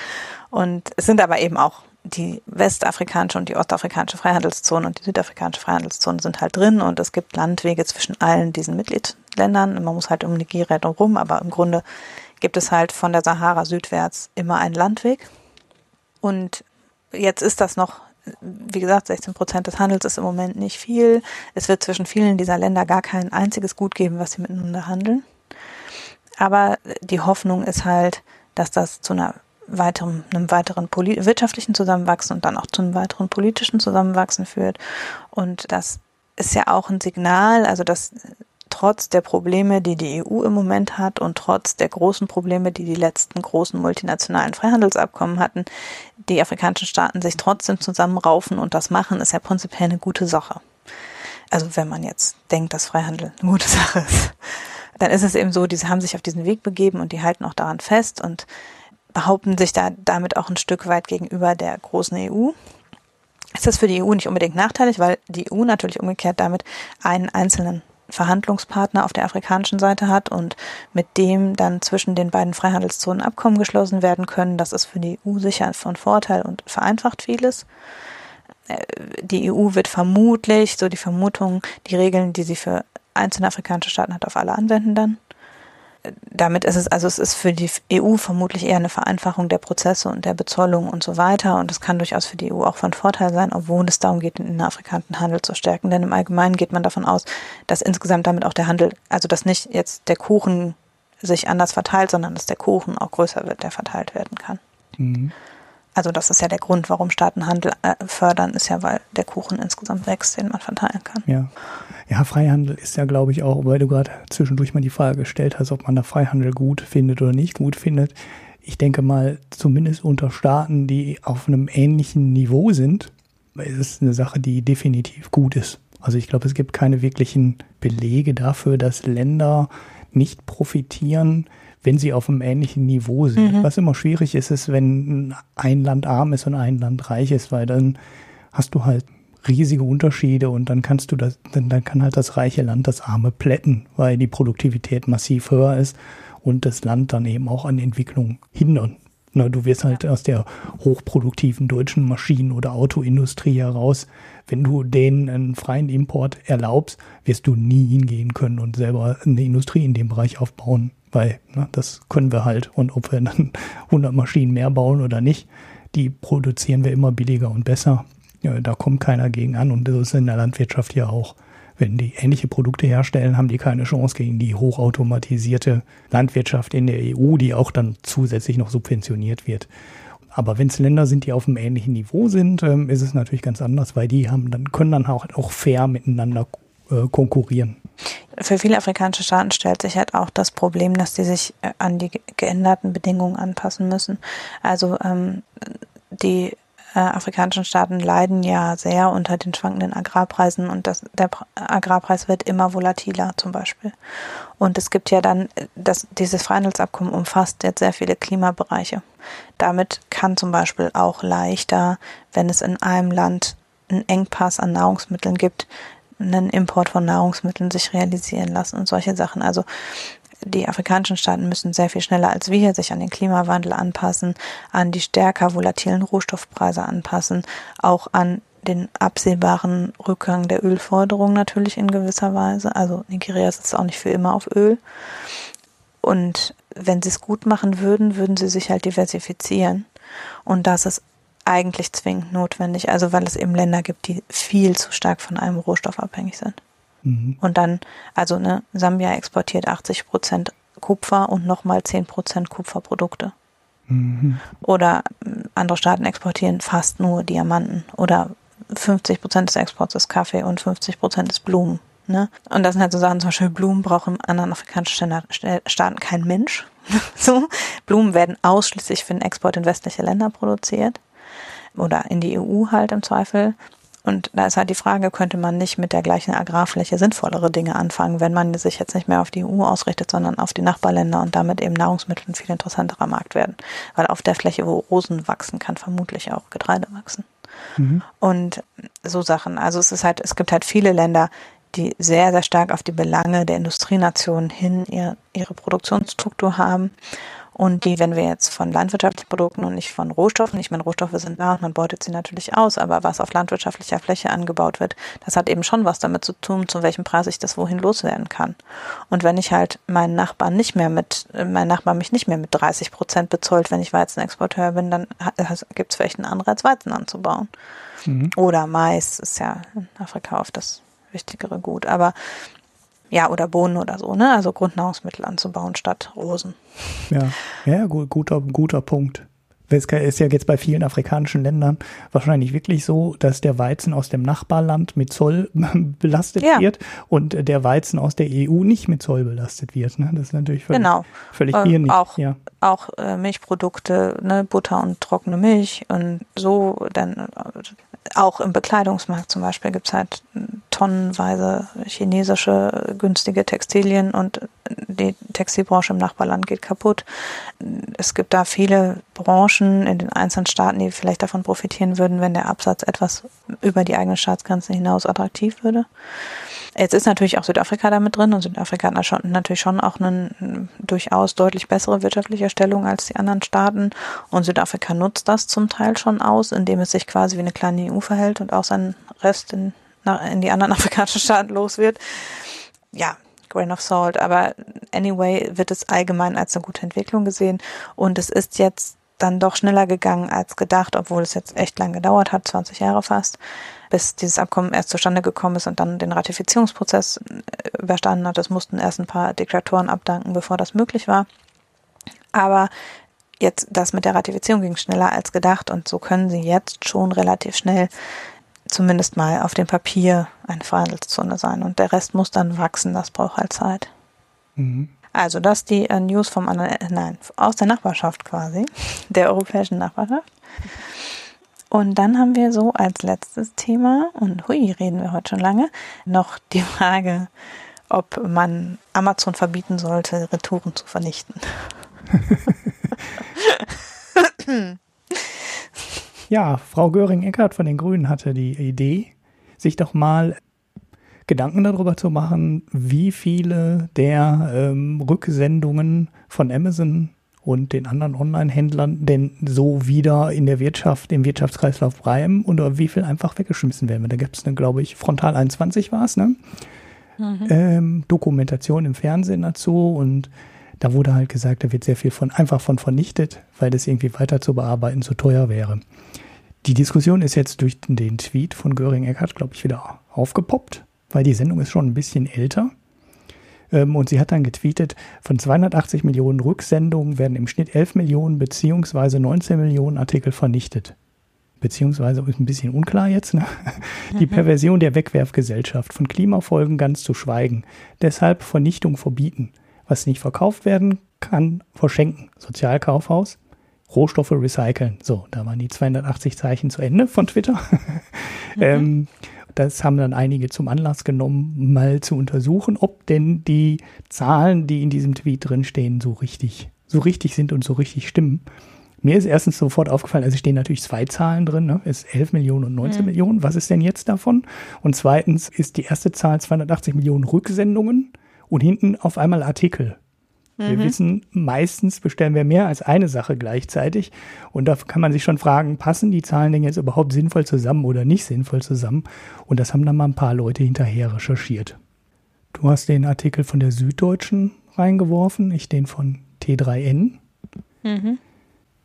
Und es sind aber eben auch die westafrikanische und die ostafrikanische Freihandelszone und die südafrikanische Freihandelszone sind halt drin und es gibt Landwege zwischen allen diesen Mitgliedsländern. Man muss halt um Nigeria drumherum, aber im Grunde gibt es halt von der Sahara südwärts immer einen Landweg. Und jetzt ist das noch, wie gesagt, 16 Prozent des Handels ist im Moment nicht viel. Es wird zwischen vielen dieser Länder gar kein einziges Gut geben, was sie miteinander handeln. Aber die Hoffnung ist halt, dass das zu einer weiteren, einem weiteren wirtschaftlichen Zusammenwachsen und dann auch zu einem weiteren politischen Zusammenwachsen führt. Und das ist ja auch ein Signal, also dass trotz der Probleme, die die EU im Moment hat und trotz der großen Probleme, die die letzten großen multinationalen Freihandelsabkommen hatten, die afrikanischen Staaten sich trotzdem zusammenraufen und das machen, ist ja prinzipiell eine gute Sache. Also wenn man jetzt denkt, dass Freihandel eine gute Sache ist, dann ist es eben so, die haben sich auf diesen Weg begeben und die halten auch daran fest und behaupten sich da damit auch ein Stück weit gegenüber der großen EU. Ist das für die EU nicht unbedingt nachteilig, weil die EU natürlich umgekehrt damit einen einzelnen Verhandlungspartner auf der afrikanischen Seite hat und mit dem dann zwischen den beiden Freihandelszonen Abkommen geschlossen werden können. Das ist für die EU sicher von Vorteil und vereinfacht vieles. Äh, die EU wird vermutlich, so die Vermutung, die Regeln, die sie für einzelne afrikanische Staaten hat, auf alle anwenden dann damit ist es, also es ist für die EU vermutlich eher eine Vereinfachung der Prozesse und der Bezollung und so weiter. Und es kann durchaus für die EU auch von Vorteil sein, obwohl es darum geht, den innerafrikanischen Handel zu stärken. Denn im Allgemeinen geht man davon aus, dass insgesamt damit auch der Handel, also dass nicht jetzt der Kuchen sich anders verteilt, sondern dass der Kuchen auch größer wird, der verteilt werden kann. Mhm. Also das ist ja der Grund, warum Staaten Handel äh, fördern, ist ja, weil der Kuchen insgesamt wächst, den man verteilen kann. Ja. Ja, Freihandel ist ja, glaube ich, auch, weil du gerade zwischendurch mal die Frage gestellt hast, ob man da Freihandel gut findet oder nicht gut findet. Ich denke mal, zumindest unter Staaten, die auf einem ähnlichen Niveau sind, ist es eine Sache, die definitiv gut ist. Also ich glaube, es gibt keine wirklichen Belege dafür, dass Länder nicht profitieren, wenn sie auf einem ähnlichen Niveau sind. Mhm. Was immer schwierig ist, ist, wenn ein Land arm ist und ein Land reich ist, weil dann hast du halt riesige Unterschiede und dann kannst du das, dann, dann kann halt das reiche Land das arme plätten, weil die Produktivität massiv höher ist und das Land dann eben auch an Entwicklung hindern. Na, du wirst halt aus der hochproduktiven deutschen Maschinen- oder Autoindustrie heraus, wenn du denen einen freien Import erlaubst, wirst du nie hingehen können und selber eine Industrie in dem Bereich aufbauen, weil na, das können wir halt. Und ob wir dann 100 Maschinen mehr bauen oder nicht, die produzieren wir immer billiger und besser. Da kommt keiner gegen an und das ist in der Landwirtschaft ja auch. Wenn die ähnliche Produkte herstellen, haben die keine Chance gegen die hochautomatisierte Landwirtschaft in der EU, die auch dann zusätzlich noch subventioniert wird. Aber wenn es Länder sind, die auf einem ähnlichen Niveau sind, ähm, ist es natürlich ganz anders, weil die haben dann können dann auch, auch fair miteinander äh, konkurrieren. Für viele afrikanische Staaten stellt sich halt auch das Problem, dass die sich äh, an die geänderten Bedingungen anpassen müssen. Also ähm, die äh, afrikanischen Staaten leiden ja sehr unter den schwankenden Agrarpreisen und das, der Agrarpreis wird immer volatiler zum Beispiel. Und es gibt ja dann, das, dieses Freihandelsabkommen umfasst jetzt sehr viele Klimabereiche. Damit kann zum Beispiel auch leichter, wenn es in einem Land einen Engpass an Nahrungsmitteln gibt, einen Import von Nahrungsmitteln sich realisieren lassen und solche Sachen. Also die afrikanischen Staaten müssen sehr viel schneller als wir sich an den Klimawandel anpassen, an die stärker volatilen Rohstoffpreise anpassen, auch an den absehbaren Rückgang der Ölforderung natürlich in gewisser Weise. Also Nigeria sitzt auch nicht für immer auf Öl. Und wenn sie es gut machen würden, würden sie sich halt diversifizieren. Und das ist eigentlich zwingend notwendig, also weil es eben Länder gibt, die viel zu stark von einem Rohstoff abhängig sind. Mhm. Und dann, also ne, Sambia exportiert 80 Prozent Kupfer und nochmal 10 Prozent Kupferprodukte. Mhm. Oder hm, andere Staaten exportieren fast nur Diamanten oder 50 Prozent des Exports ist Kaffee und 50 Prozent ist Blumen. Ne? Und das sind halt so Sachen, zum Beispiel Blumen brauchen in anderen afrikanischen Staaten kein Mensch. so. Blumen werden ausschließlich für den Export in westliche Länder produziert. oder in die EU halt im Zweifel. Und da ist halt die Frage, könnte man nicht mit der gleichen Agrarfläche sinnvollere Dinge anfangen, wenn man sich jetzt nicht mehr auf die EU ausrichtet, sondern auf die Nachbarländer und damit eben Nahrungsmittel ein viel interessanterer Markt werden. Weil auf der Fläche, wo Rosen wachsen, kann vermutlich auch Getreide wachsen. Mhm. Und so Sachen. Also es ist halt, es gibt halt viele Länder, die sehr, sehr stark auf die Belange der Industrienationen hin ihr, ihre Produktionsstruktur haben und die, wenn wir jetzt von landwirtschaftlichen Produkten und nicht von Rohstoffen, ich meine, Rohstoffe sind da und man beutet sie natürlich aus, aber was auf landwirtschaftlicher Fläche angebaut wird, das hat eben schon was damit zu tun, zu welchem Preis ich das wohin loswerden kann. Und wenn ich halt meinen Nachbarn nicht mehr mit, mein Nachbar mich nicht mehr mit 30 Prozent bezollt, wenn ich Weizenexporteur bin, dann gibt es vielleicht einen Anreiz, Weizen anzubauen. Mhm. Oder Mais ist ja in Afrika oft das wichtigere Gut. Aber ja, oder Bohnen oder so, ne? Also Grundnahrungsmittel anzubauen statt Rosen. Ja, ja, gut, guter, guter Punkt. Es ist ja jetzt bei vielen afrikanischen Ländern wahrscheinlich wirklich so, dass der Weizen aus dem Nachbarland mit Zoll belastet ja. wird und der Weizen aus der EU nicht mit Zoll belastet wird. Ne? Das ist natürlich völlig, genau. völlig äh, nicht. Auch, ja. Auch äh, Milchprodukte, ne? Butter und trockene Milch und so, dann äh, auch im Bekleidungsmarkt zum Beispiel gibt es halt tonnenweise chinesische günstige Textilien und die Textilbranche im Nachbarland geht kaputt. Es gibt da viele Branchen in den einzelnen Staaten, die vielleicht davon profitieren würden, wenn der Absatz etwas über die eigene Staatsgrenze hinaus attraktiv würde. Jetzt ist natürlich auch Südafrika damit drin und Südafrika hat natürlich schon auch eine durchaus deutlich bessere wirtschaftliche Stellung als die anderen Staaten. Und Südafrika nutzt das zum Teil schon aus, indem es sich quasi wie eine kleine EU verhält und auch seinen Rest in, in die anderen afrikanischen Staaten los wird. Ja, grain of salt, aber anyway wird es allgemein als eine gute Entwicklung gesehen. Und es ist jetzt dann doch schneller gegangen als gedacht, obwohl es jetzt echt lang gedauert hat, 20 Jahre fast bis dieses Abkommen erst zustande gekommen ist und dann den Ratifizierungsprozess äh, überstanden hat. Es mussten erst ein paar Diktatoren abdanken, bevor das möglich war. Aber jetzt das mit der Ratifizierung ging schneller als gedacht und so können sie jetzt schon relativ schnell zumindest mal auf dem Papier eine Freihandelszone sein und der Rest muss dann wachsen, das braucht halt Zeit. Mhm. Also das die äh, News vom anderen, äh, nein, aus der Nachbarschaft quasi, der europäischen Nachbarschaft. Und dann haben wir so als letztes Thema, und hui, reden wir heute schon lange, noch die Frage, ob man Amazon verbieten sollte, Retouren zu vernichten. ja, Frau Göring-Eckert von den Grünen hatte die Idee, sich doch mal Gedanken darüber zu machen, wie viele der ähm, Rücksendungen von Amazon und den anderen Online-Händlern denn so wieder in der Wirtschaft, im Wirtschaftskreislauf bleiben oder wie viel einfach weggeschmissen werden. Da gibt es eine, glaube ich, Frontal 21 war es, ne? Mhm. Ähm, Dokumentation im Fernsehen dazu und da wurde halt gesagt, da wird sehr viel von einfach von vernichtet, weil das irgendwie weiter zu bearbeiten zu teuer wäre. Die Diskussion ist jetzt durch den Tweet von Göring Eckert, glaube ich, wieder aufgepoppt, weil die Sendung ist schon ein bisschen älter. Ähm, und sie hat dann getweetet, von 280 Millionen Rücksendungen werden im Schnitt 11 Millionen beziehungsweise 19 Millionen Artikel vernichtet. Beziehungsweise ist ein bisschen unklar jetzt. Ne? Die mhm. Perversion der Wegwerfgesellschaft, von Klimafolgen ganz zu schweigen. Deshalb Vernichtung verbieten. Was nicht verkauft werden kann, verschenken. Sozialkaufhaus. Rohstoffe recyceln. So, da waren die 280 Zeichen zu Ende von Twitter. Mhm. ähm, das haben dann einige zum Anlass genommen, mal zu untersuchen, ob denn die Zahlen, die in diesem Tweet drinstehen, so richtig, so richtig sind und so richtig stimmen. Mir ist erstens sofort aufgefallen, also stehen natürlich zwei Zahlen drin, ne? ist 11 Millionen und 19 mhm. Millionen. Was ist denn jetzt davon? Und zweitens ist die erste Zahl 280 Millionen Rücksendungen und hinten auf einmal Artikel. Wir mhm. wissen, meistens bestellen wir mehr als eine Sache gleichzeitig. Und da kann man sich schon fragen, passen die Zahlen denn jetzt überhaupt sinnvoll zusammen oder nicht sinnvoll zusammen? Und das haben dann mal ein paar Leute hinterher recherchiert. Du hast den Artikel von der Süddeutschen reingeworfen, ich den von T3N. Mhm.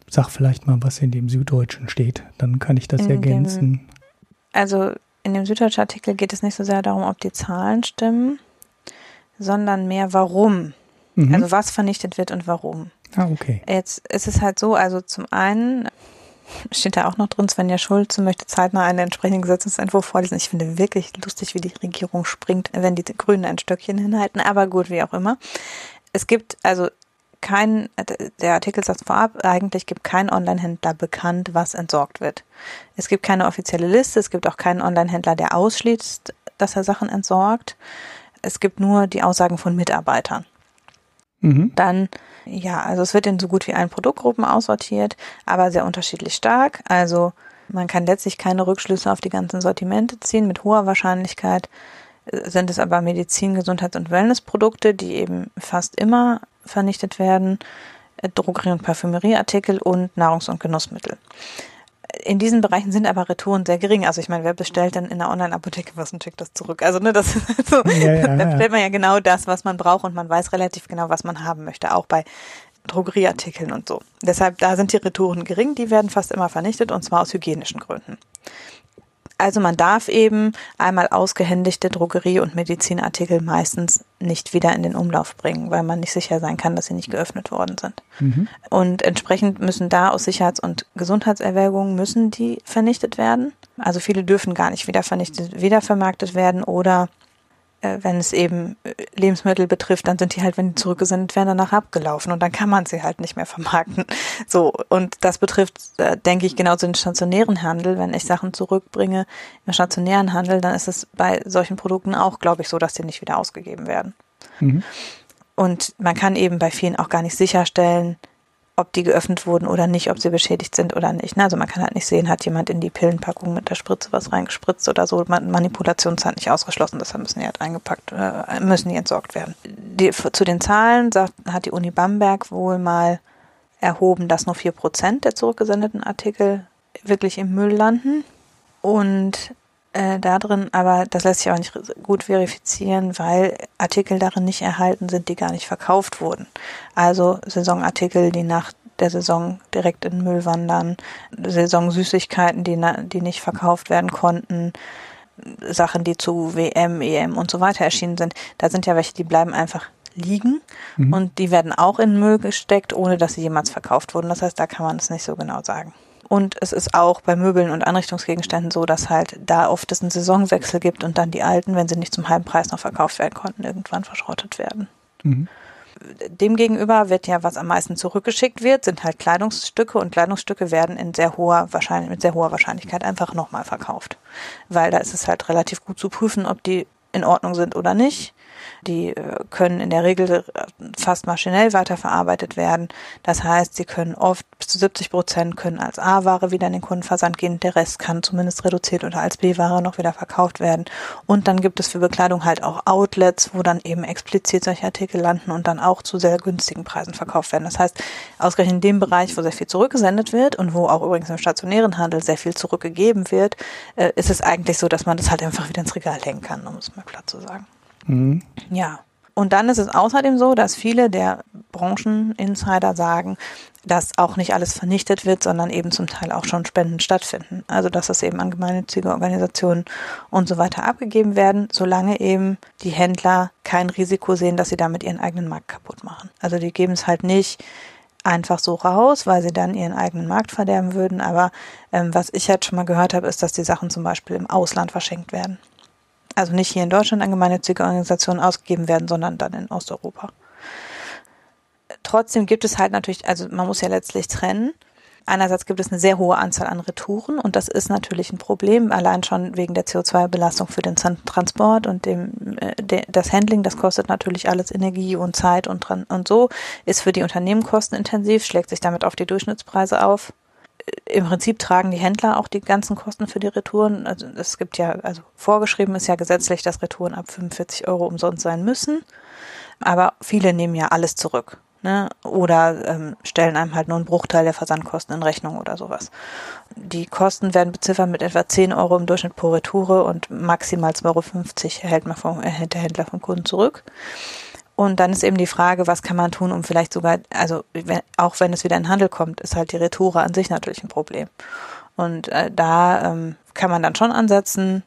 Sag vielleicht mal, was in dem Süddeutschen steht. Dann kann ich das in ergänzen. Dem, also in dem Süddeutschen Artikel geht es nicht so sehr darum, ob die Zahlen stimmen, sondern mehr warum. Mhm. Also was vernichtet wird und warum. Ah, okay. Jetzt ist es halt so, also zum einen steht da auch noch drin, Svenja Schulze möchte zeitnah einen entsprechenden Gesetzesentwurf vorlesen. Ich finde wirklich lustig, wie die Regierung springt, wenn die Grünen ein Stöckchen hinhalten, aber gut, wie auch immer. Es gibt also keinen, der Artikelsatz vorab, eigentlich gibt kein Online-Händler bekannt, was entsorgt wird. Es gibt keine offizielle Liste, es gibt auch keinen Online-Händler, der ausschließt, dass er Sachen entsorgt. Es gibt nur die Aussagen von Mitarbeitern. Mhm. Dann, ja, also es wird in so gut wie allen Produktgruppen aussortiert, aber sehr unterschiedlich stark. Also man kann letztlich keine Rückschlüsse auf die ganzen Sortimente ziehen. Mit hoher Wahrscheinlichkeit sind es aber Medizin, Gesundheits- und Wellnessprodukte, die eben fast immer vernichtet werden, Drogerie- und Parfümerieartikel und Nahrungs- und Genussmittel in diesen Bereichen sind aber Retouren sehr gering. Also ich meine, wer bestellt denn in der Online-Apotheke was und schickt das zurück? Also ne, das ist so, ja, ja, da bestellt man ja genau das, was man braucht und man weiß relativ genau, was man haben möchte, auch bei Drogerieartikeln und so. Deshalb, da sind die Retouren gering, die werden fast immer vernichtet und zwar aus hygienischen Gründen. Also man darf eben einmal ausgehändigte Drogerie- und Medizinartikel meistens nicht wieder in den Umlauf bringen, weil man nicht sicher sein kann, dass sie nicht geöffnet worden sind. Mhm. Und entsprechend müssen da aus Sicherheits- und Gesundheitserwägungen müssen die vernichtet werden. Also viele dürfen gar nicht wieder vernichtet, wieder vermarktet werden oder wenn es eben äh, Lebensmittel betrifft, dann sind die halt, wenn die zurückgesendet werden, danach abgelaufen und dann kann man sie halt nicht mehr vermarkten. So, und das betrifft, äh, denke ich, genauso den stationären Handel. Wenn ich Sachen zurückbringe im stationären Handel, dann ist es bei solchen Produkten auch, glaube ich, so, dass die nicht wieder ausgegeben werden. Mhm. Und man kann eben bei vielen auch gar nicht sicherstellen, ob die geöffnet wurden oder nicht, ob sie beschädigt sind oder nicht. Ne? Also man kann halt nicht sehen, hat jemand in die Pillenpackung mit der Spritze was reingespritzt oder so. Manipulation ist nicht ausgeschlossen, deshalb müssen die halt eingepackt, äh, müssen die entsorgt werden. Die, zu den Zahlen sagt, hat die Uni Bamberg wohl mal erhoben, dass nur vier Prozent der zurückgesendeten Artikel wirklich im Müll landen. Und äh, da drin, aber das lässt sich auch nicht gut verifizieren, weil Artikel darin nicht erhalten sind, die gar nicht verkauft wurden. Also Saisonartikel, die nach der Saison direkt in den Müll wandern, Saisonsüßigkeiten, die, die nicht verkauft werden konnten, Sachen, die zu WM, EM und so weiter erschienen sind. Da sind ja welche, die bleiben einfach liegen mhm. und die werden auch in den Müll gesteckt, ohne dass sie jemals verkauft wurden. Das heißt, da kann man es nicht so genau sagen. Und es ist auch bei Möbeln und Anrichtungsgegenständen so, dass halt da oft es einen Saisonwechsel gibt und dann die alten, wenn sie nicht zum halben Preis noch verkauft werden konnten, irgendwann verschrottet werden. Mhm. Demgegenüber wird ja, was am meisten zurückgeschickt wird, sind halt Kleidungsstücke und Kleidungsstücke werden in sehr hoher Wahrscheinlich mit sehr hoher Wahrscheinlichkeit einfach nochmal verkauft. Weil da ist es halt relativ gut zu prüfen, ob die in Ordnung sind oder nicht. Die äh, können in der Regel äh, fast maschinell weiterverarbeitet werden. Das heißt, sie können oft bis zu 70 Prozent können als A-Ware wieder in den Kundenversand gehen. Der Rest kann zumindest reduziert oder als B-Ware noch wieder verkauft werden. Und dann gibt es für Bekleidung halt auch Outlets, wo dann eben explizit solche Artikel landen und dann auch zu sehr günstigen Preisen verkauft werden. Das heißt, ausgerechnet in dem Bereich, wo sehr viel zurückgesendet wird und wo auch übrigens im stationären Handel sehr viel zurückgegeben wird, äh, ist es eigentlich so, dass man das halt einfach wieder ins Regal hängen kann, um es mal platt zu sagen. Mhm. Ja. Und dann ist es außerdem so, dass viele der Brancheninsider sagen, dass auch nicht alles vernichtet wird, sondern eben zum Teil auch schon Spenden stattfinden. Also dass das eben an gemeinnützige Organisationen und so weiter abgegeben werden, solange eben die Händler kein Risiko sehen, dass sie damit ihren eigenen Markt kaputt machen. Also die geben es halt nicht einfach so raus, weil sie dann ihren eigenen Markt verderben würden. Aber ähm, was ich halt schon mal gehört habe, ist, dass die Sachen zum Beispiel im Ausland verschenkt werden also nicht hier in Deutschland an gemeinnützige Organisationen ausgegeben werden, sondern dann in Osteuropa. Trotzdem gibt es halt natürlich, also man muss ja letztlich trennen. Einerseits gibt es eine sehr hohe Anzahl an Retouren und das ist natürlich ein Problem, allein schon wegen der CO2-Belastung für den Transport und dem, äh, das Handling, das kostet natürlich alles Energie und Zeit und, und so, ist für die Unternehmen kostenintensiv, schlägt sich damit auf die Durchschnittspreise auf im Prinzip tragen die Händler auch die ganzen Kosten für die Retouren. Also es gibt ja, also vorgeschrieben ist ja gesetzlich, dass Retouren ab 45 Euro umsonst sein müssen. Aber viele nehmen ja alles zurück. Ne? Oder ähm, stellen einem halt nur einen Bruchteil der Versandkosten in Rechnung oder sowas. Die Kosten werden beziffert mit etwa 10 Euro im Durchschnitt pro Retoure und maximal 2,50 Euro erhält, man vom, erhält der Händler vom Kunden zurück. Und dann ist eben die Frage, was kann man tun, um vielleicht sogar, also wenn, auch wenn es wieder in den Handel kommt, ist halt die Retoure an sich natürlich ein Problem. Und äh, da ähm, kann man dann schon ansetzen,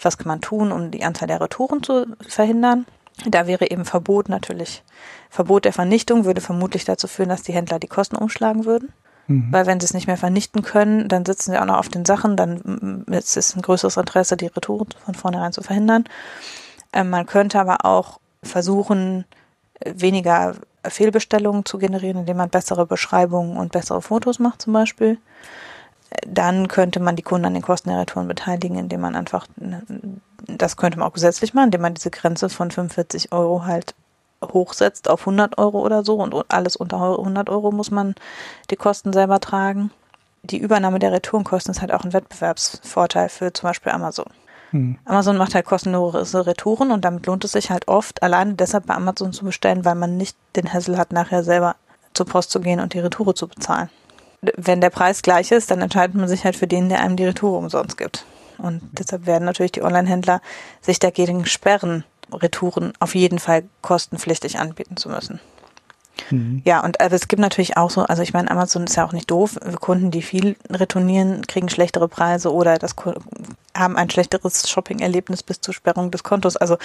was kann man tun, um die Anzahl der Retouren zu verhindern. Da wäre eben Verbot natürlich, Verbot der Vernichtung würde vermutlich dazu führen, dass die Händler die Kosten umschlagen würden. Mhm. Weil wenn sie es nicht mehr vernichten können, dann sitzen sie auch noch auf den Sachen, dann ist es ein größeres Interesse, die Retouren von vornherein zu verhindern. Ähm, man könnte aber auch versuchen, weniger Fehlbestellungen zu generieren, indem man bessere Beschreibungen und bessere Fotos macht zum Beispiel. Dann könnte man die Kunden an den Kosten der Retouren beteiligen, indem man einfach, das könnte man auch gesetzlich machen, indem man diese Grenze von 45 Euro halt hochsetzt auf 100 Euro oder so und alles unter 100 Euro muss man die Kosten selber tragen. Die Übernahme der Retourenkosten ist halt auch ein Wettbewerbsvorteil für zum Beispiel Amazon. Hm. Amazon macht halt kostenlose Retouren und damit lohnt es sich halt oft, alleine deshalb bei Amazon zu bestellen, weil man nicht den Hassel hat, nachher selber zur Post zu gehen und die Retoure zu bezahlen. Wenn der Preis gleich ist, dann entscheidet man sich halt für den, der einem die Retoure umsonst gibt. Und deshalb werden natürlich die Online-Händler sich dagegen sperren, Retouren auf jeden Fall kostenpflichtig anbieten zu müssen. Mhm. Ja, und also es gibt natürlich auch so, also ich meine, Amazon ist ja auch nicht doof. Kunden, die viel retournieren, kriegen schlechtere Preise oder das haben ein schlechteres Shopping-Erlebnis bis zur Sperrung des Kontos. Also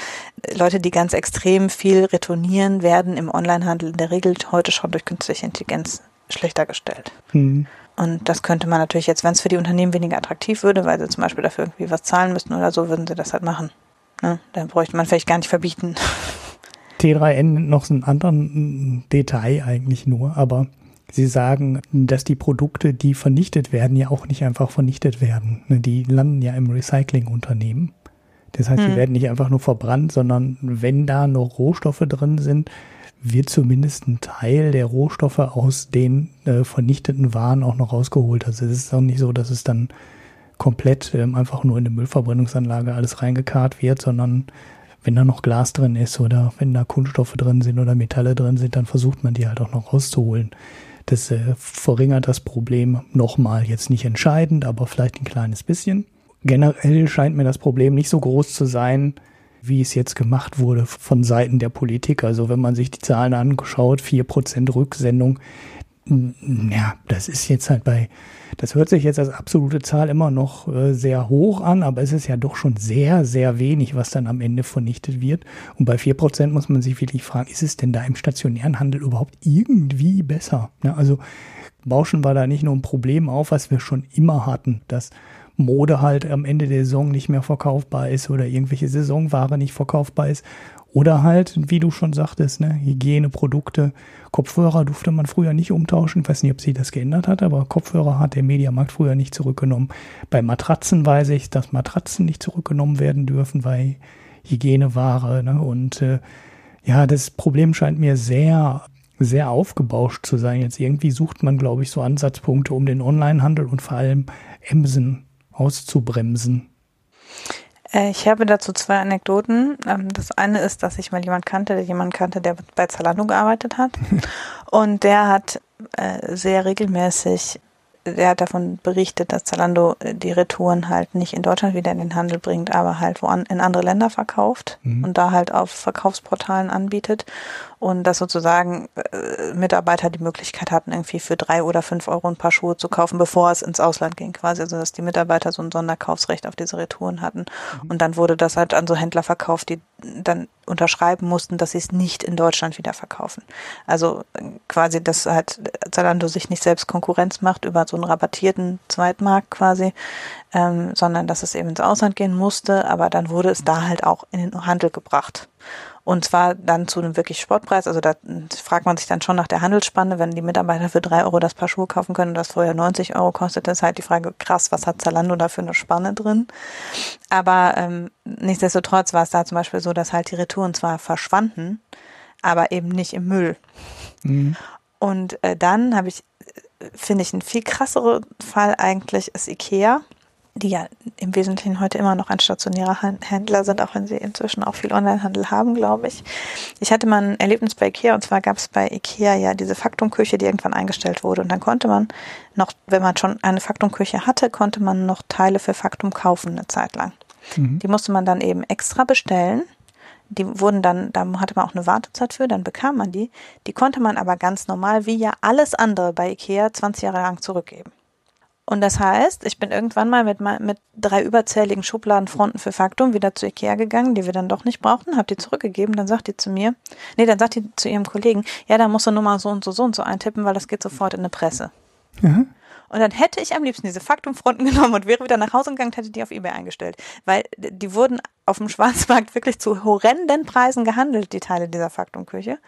Leute, die ganz extrem viel retournieren, werden im Onlinehandel in der Regel heute schon durch künstliche Intelligenz schlechter gestellt. Mhm. Und das könnte man natürlich jetzt, wenn es für die Unternehmen weniger attraktiv würde, weil sie zum Beispiel dafür irgendwie was zahlen müssten oder so, würden sie das halt machen. Ne? Dann bräuchte man vielleicht gar nicht verbieten. T3N noch so einen anderen Detail eigentlich nur, aber Sie sagen, dass die Produkte, die vernichtet werden, ja auch nicht einfach vernichtet werden. Ne, die landen ja im Recyclingunternehmen. Das heißt, hm. sie werden nicht einfach nur verbrannt, sondern wenn da noch Rohstoffe drin sind, wird zumindest ein Teil der Rohstoffe aus den äh, vernichteten Waren auch noch rausgeholt. Also es ist auch nicht so, dass es dann komplett ähm, einfach nur in eine Müllverbrennungsanlage alles reingekarrt wird, sondern wenn da noch Glas drin ist oder wenn da Kunststoffe drin sind oder Metalle drin sind, dann versucht man die halt auch noch rauszuholen. Das äh, verringert das Problem nochmal jetzt nicht entscheidend, aber vielleicht ein kleines bisschen. Generell scheint mir das Problem nicht so groß zu sein, wie es jetzt gemacht wurde von Seiten der Politik. Also wenn man sich die Zahlen angeschaut, 4% Rücksendung, ja, das ist jetzt halt bei das hört sich jetzt als absolute Zahl immer noch äh, sehr hoch an, aber es ist ja doch schon sehr, sehr wenig, was dann am Ende vernichtet wird. Und bei vier Prozent muss man sich wirklich fragen, ist es denn da im stationären Handel überhaupt irgendwie besser? Ja, also Bauschen war da nicht nur ein Problem auf, was wir schon immer hatten, dass Mode halt am Ende der Saison nicht mehr verkaufbar ist oder irgendwelche Saisonware nicht verkaufbar ist. Oder halt, wie du schon sagtest, ne, Hygieneprodukte, Kopfhörer durfte man früher nicht umtauschen. Ich weiß nicht, ob sich das geändert hat, aber Kopfhörer hat der Mediamarkt früher nicht zurückgenommen. Bei Matratzen weiß ich, dass Matratzen nicht zurückgenommen werden dürfen, bei Hygieneware. Ne? Und äh, ja, das Problem scheint mir sehr sehr aufgebauscht zu sein. Jetzt irgendwie sucht man, glaube ich, so Ansatzpunkte, um den Onlinehandel und vor allem Emsen auszubremsen. Äh, ich habe dazu zwei Anekdoten. Ähm, das eine ist, dass ich mal jemand kannte, der jemand kannte, der bei Zalando gearbeitet hat. Und der hat äh, sehr regelmäßig der hat davon berichtet, dass Zalando äh, die Retouren halt nicht in Deutschland wieder in den Handel bringt, aber halt wo an, in andere Länder verkauft mhm. und da halt auf Verkaufsportalen anbietet und dass sozusagen äh, Mitarbeiter die Möglichkeit hatten, irgendwie für drei oder fünf Euro ein paar Schuhe zu kaufen, bevor es ins Ausland ging, quasi, also dass die Mitarbeiter so ein Sonderkaufsrecht auf diese Retouren hatten mhm. und dann wurde das halt an so Händler verkauft, die dann unterschreiben mussten, dass sie es nicht in Deutschland wieder verkaufen. Also äh, quasi, dass halt Zalando sich nicht selbst Konkurrenz macht über so einen rabattierten Zweitmarkt quasi, ähm, sondern dass es eben ins Ausland gehen musste, aber dann wurde es da halt auch in den Handel gebracht. Und zwar dann zu einem wirklich Sportpreis. Also da fragt man sich dann schon nach der Handelsspanne, wenn die Mitarbeiter für drei Euro das Paar Schuhe kaufen können und das vorher 90 Euro kostet, ist halt die Frage, krass, was hat Zalando da für eine Spanne drin? Aber ähm, nichtsdestotrotz war es da zum Beispiel so, dass halt die Retouren zwar verschwanden, aber eben nicht im Müll. Mhm. Und äh, dann habe ich, äh, finde ich, ein viel krasserer Fall eigentlich ist Ikea die ja im Wesentlichen heute immer noch ein stationärer Händler sind, auch wenn sie inzwischen auch viel Onlinehandel haben, glaube ich. Ich hatte mal ein Erlebnis bei Ikea und zwar gab es bei Ikea ja diese Faktumküche, die irgendwann eingestellt wurde und dann konnte man noch, wenn man schon eine Faktumküche hatte, konnte man noch Teile für Faktum kaufen eine Zeit lang. Mhm. Die musste man dann eben extra bestellen. Die wurden dann, da hatte man auch eine Wartezeit für, dann bekam man die. Die konnte man aber ganz normal, wie ja alles andere bei Ikea, 20 Jahre lang zurückgeben. Und das heißt, ich bin irgendwann mal mit, mit drei überzähligen Schubladenfronten für Faktum wieder zu Ikea gegangen, die wir dann doch nicht brauchten, habe die zurückgegeben, dann sagt die zu mir, nee, dann sagt die zu ihrem Kollegen, ja, da musst du nur mal so und so so und so eintippen, weil das geht sofort in eine Presse. Mhm. Und dann hätte ich am liebsten diese Faktumfronten genommen und wäre wieder nach Hause gegangen hätte die auf Ebay eingestellt. Weil die wurden auf dem Schwarzmarkt wirklich zu horrenden Preisen gehandelt, die Teile dieser Faktumküche.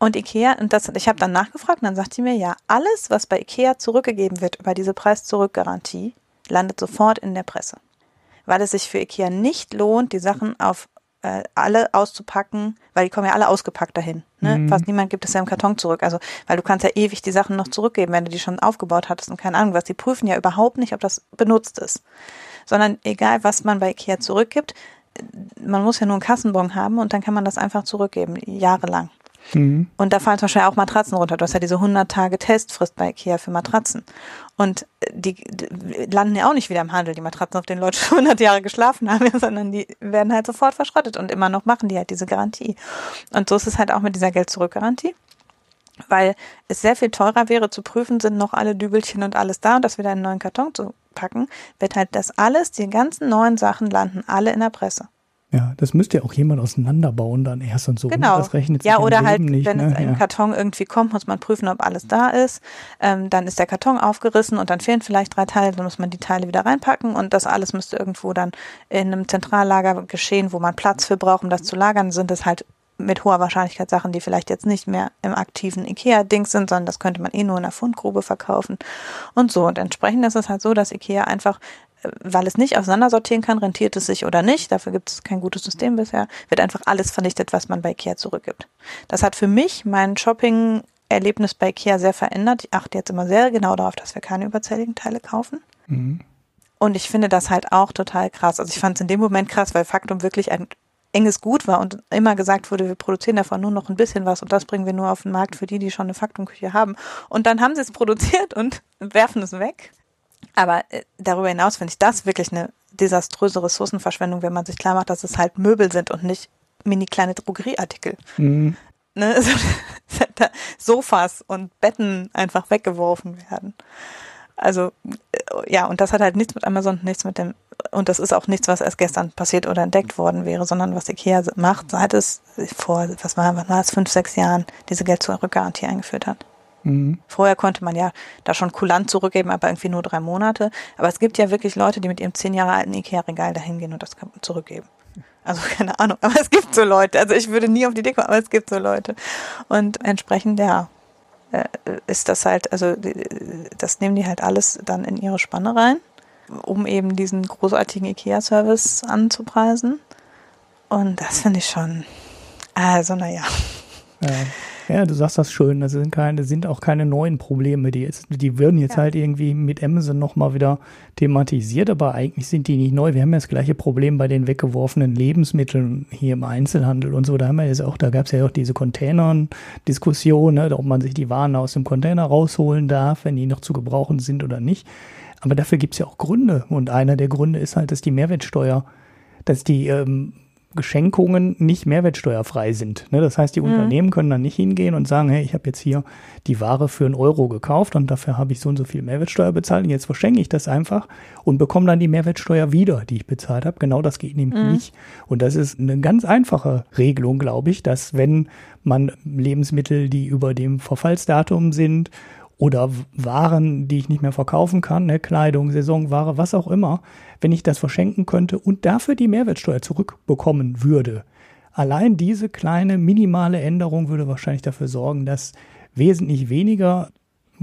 Und Ikea, und das, ich habe dann nachgefragt und dann sagt sie mir, ja, alles, was bei Ikea zurückgegeben wird über diese Preis-Zurück-Garantie, landet sofort in der Presse. Weil es sich für Ikea nicht lohnt, die Sachen auf äh, alle auszupacken, weil die kommen ja alle ausgepackt dahin. Ne? Mhm. Fast niemand gibt es ja im Karton zurück. Also, weil du kannst ja ewig die Sachen noch zurückgeben, wenn du die schon aufgebaut hattest und keine Ahnung was. Die prüfen ja überhaupt nicht, ob das benutzt ist. Sondern egal, was man bei Ikea zurückgibt, man muss ja nur einen Kassenbon haben und dann kann man das einfach zurückgeben, jahrelang. Mhm. Und da fallen zum Beispiel auch Matratzen runter. Du hast ja diese 100 Tage Testfrist bei Ikea für Matratzen. Und die, die, landen ja auch nicht wieder im Handel, die Matratzen, auf denen Leute schon 100 Jahre geschlafen haben, sondern die werden halt sofort verschrottet und immer noch machen die halt diese Garantie. Und so ist es halt auch mit dieser Geld-Zurück-Garantie. Weil es sehr viel teurer wäre zu prüfen, sind noch alle Dübelchen und alles da und das wieder in einen neuen Karton zu packen, wird halt das alles, die ganzen neuen Sachen landen alle in der Presse. Ja, das müsste ja auch jemand auseinanderbauen dann erst und so. Genau. Das rechnet sich ja, oder halt, nicht, wenn ne? es im Karton irgendwie kommt, muss man prüfen, ob alles da ist. Ähm, dann ist der Karton aufgerissen und dann fehlen vielleicht drei Teile, dann muss man die Teile wieder reinpacken und das alles müsste irgendwo dann in einem Zentrallager geschehen, wo man Platz für braucht, um das zu lagern. Sind es halt mit hoher Wahrscheinlichkeit Sachen, die vielleicht jetzt nicht mehr im aktiven IKEA-Ding sind, sondern das könnte man eh nur in der Fundgrube verkaufen und so. Und entsprechend ist es halt so, dass IKEA einfach weil es nicht auseinandersortieren kann, rentiert es sich oder nicht, dafür gibt es kein gutes System bisher, wird einfach alles vernichtet, was man bei Ikea zurückgibt. Das hat für mich mein Shopping-Erlebnis bei Ikea sehr verändert. Ich achte jetzt immer sehr genau darauf, dass wir keine überzähligen Teile kaufen. Mhm. Und ich finde das halt auch total krass. Also ich fand es in dem Moment krass, weil Faktum wirklich ein enges Gut war und immer gesagt wurde, wir produzieren davon nur noch ein bisschen was und das bringen wir nur auf den Markt für die, die schon eine Faktumküche haben. Und dann haben sie es produziert und werfen es weg. Aber äh, darüber hinaus finde ich das wirklich eine desaströse Ressourcenverschwendung, wenn man sich klar macht, dass es halt Möbel sind und nicht mini kleine Drogerieartikel. Mhm. Ne? Also, Sofas und Betten einfach weggeworfen werden. Also äh, ja, und das hat halt nichts mit Amazon, nichts mit dem, und das ist auch nichts, was erst gestern passiert oder entdeckt worden wäre, sondern was Ikea macht, seit es vor, was war, was war es, fünf, sechs Jahren diese Geld-Zurück-Garantie eingeführt hat. Mhm. Vorher konnte man ja da schon kulant zurückgeben, aber irgendwie nur drei Monate. Aber es gibt ja wirklich Leute, die mit ihrem zehn Jahre alten Ikea-Regal dahin gehen und das zurückgeben. Also keine Ahnung, aber es gibt so Leute. Also ich würde nie auf die Idee kommen, aber es gibt so Leute. Und entsprechend, ja, äh, ist das halt, also das nehmen die halt alles dann in ihre Spanne rein, um eben diesen großartigen IKEA-Service anzupreisen. Und das finde ich schon, also naja. Ja. Ja, du sagst das schön. Das sind keine, sind auch keine neuen Probleme. Die, jetzt, die würden jetzt ja. halt irgendwie mit Amazon nochmal wieder thematisiert, aber eigentlich sind die nicht neu. Wir haben ja das gleiche Problem bei den weggeworfenen Lebensmitteln hier im Einzelhandel und so. Da haben wir jetzt auch, da gab es ja auch diese Containern-Diskussion, ne, ob man sich die Waren aus dem Container rausholen darf, wenn die noch zu gebrauchen sind oder nicht. Aber dafür gibt es ja auch Gründe. Und einer der Gründe ist halt, dass die Mehrwertsteuer, dass die ähm, Geschenkungen nicht mehrwertsteuerfrei sind. Ne? Das heißt, die mhm. Unternehmen können dann nicht hingehen und sagen, hey, ich habe jetzt hier die Ware für einen Euro gekauft und dafür habe ich so und so viel Mehrwertsteuer bezahlt und jetzt verschenke ich das einfach und bekomme dann die Mehrwertsteuer wieder, die ich bezahlt habe. Genau das geht nämlich mhm. nicht. Und das ist eine ganz einfache Regelung, glaube ich, dass wenn man Lebensmittel, die über dem Verfallsdatum sind oder Waren, die ich nicht mehr verkaufen kann, ne, Kleidung, Saisonware, was auch immer, wenn ich das verschenken könnte und dafür die Mehrwertsteuer zurückbekommen würde. Allein diese kleine minimale Änderung würde wahrscheinlich dafür sorgen, dass wesentlich weniger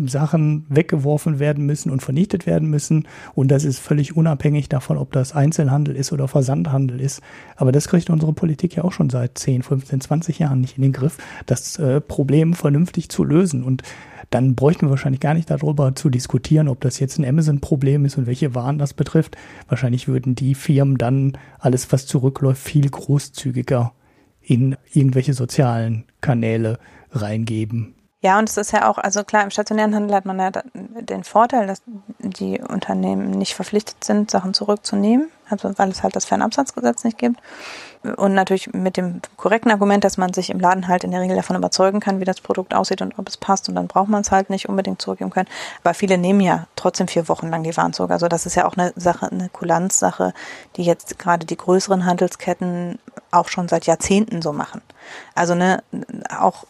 Sachen weggeworfen werden müssen und vernichtet werden müssen. Und das ist völlig unabhängig davon, ob das Einzelhandel ist oder Versandhandel ist. Aber das kriegt unsere Politik ja auch schon seit 10, 15, 20 Jahren nicht in den Griff, das äh, Problem vernünftig zu lösen. Und dann bräuchten wir wahrscheinlich gar nicht darüber zu diskutieren, ob das jetzt ein Amazon-Problem ist und welche Waren das betrifft. Wahrscheinlich würden die Firmen dann alles, was zurückläuft, viel großzügiger in irgendwelche sozialen Kanäle reingeben. Ja, und es ist ja auch, also klar, im stationären Handel hat man ja den Vorteil, dass die Unternehmen nicht verpflichtet sind, Sachen zurückzunehmen, also weil es halt das Fernabsatzgesetz nicht gibt. Und natürlich mit dem korrekten Argument, dass man sich im Laden halt in der Regel davon überzeugen kann, wie das Produkt aussieht und ob es passt. Und dann braucht man es halt nicht unbedingt zurückgeben können. Aber viele nehmen ja trotzdem vier Wochen lang die Waren zurück. Also das ist ja auch eine Sache, eine Kulanzsache, die jetzt gerade die größeren Handelsketten auch schon seit Jahrzehnten so machen. Also ne, auch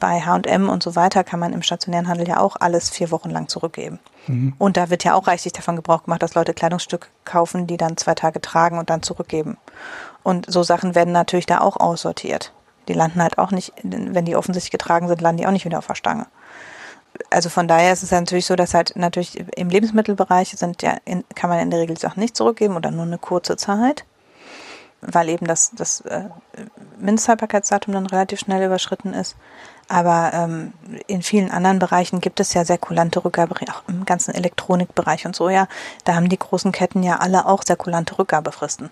bei H&M und so weiter kann man im stationären Handel ja auch alles vier Wochen lang zurückgeben. Mhm. Und da wird ja auch reichlich davon Gebrauch gemacht, dass Leute Kleidungsstücke kaufen, die dann zwei Tage tragen und dann zurückgeben. Und so Sachen werden natürlich da auch aussortiert. Die landen halt auch nicht, wenn die offensichtlich getragen sind, landen die auch nicht wieder auf der Stange. Also von daher ist es ja natürlich so, dass halt natürlich im Lebensmittelbereich sind ja in, kann man in der Regel Sachen nicht zurückgeben oder nur eine kurze Zeit, weil eben das, das äh, Mindesthaltbarkeitsdatum dann relativ schnell überschritten ist. Aber ähm, in vielen anderen Bereichen gibt es ja sehr kulante Rückgabe, auch im ganzen Elektronikbereich und so, ja. Da haben die großen Ketten ja alle auch sehr kulante Rückgabefristen.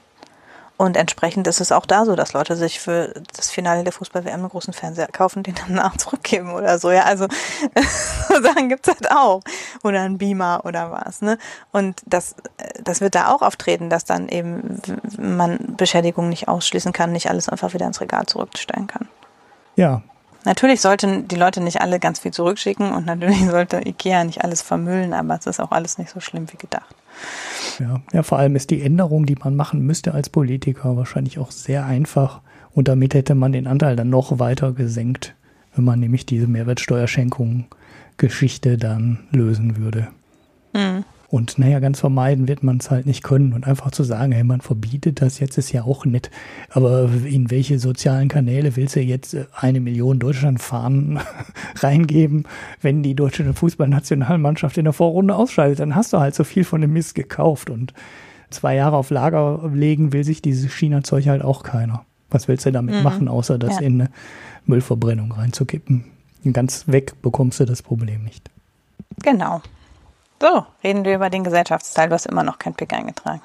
Und entsprechend ist es auch da so, dass Leute sich für das Finale der Fußball-WM einen großen Fernseher kaufen, den dann nach zurückgeben oder so. Ja, also so Sachen gibt's halt auch. Oder ein Beamer oder was. Ne? Und das, das wird da auch auftreten, dass dann eben man Beschädigung nicht ausschließen kann, nicht alles einfach wieder ins Regal zurückstellen kann. Ja, Natürlich sollten die Leute nicht alle ganz viel zurückschicken und natürlich sollte Ikea nicht alles vermüllen, aber es ist auch alles nicht so schlimm wie gedacht. Ja, ja, vor allem ist die Änderung, die man machen müsste als Politiker, wahrscheinlich auch sehr einfach. Und damit hätte man den Anteil dann noch weiter gesenkt, wenn man nämlich diese Mehrwertsteuerschenkung-Geschichte dann lösen würde. Mhm. Und naja, ganz vermeiden wird man es halt nicht können. Und einfach zu sagen, hey, man verbietet das jetzt, ist ja auch nett. Aber in welche sozialen Kanäle willst du jetzt äh, eine Million Deutschlandfahnen reingeben, wenn die deutsche Fußballnationalmannschaft in der Vorrunde ausscheidet? Dann hast du halt so viel von dem Mist gekauft. Und zwei Jahre auf Lager legen will sich dieses China-Zeug halt auch keiner. Was willst du damit mhm. machen, außer das ja. in eine Müllverbrennung reinzukippen? Ganz weg bekommst du das Problem nicht. Genau. So, reden wir über den Gesellschaftsteil. Du hast immer noch kein Pick eingetragen.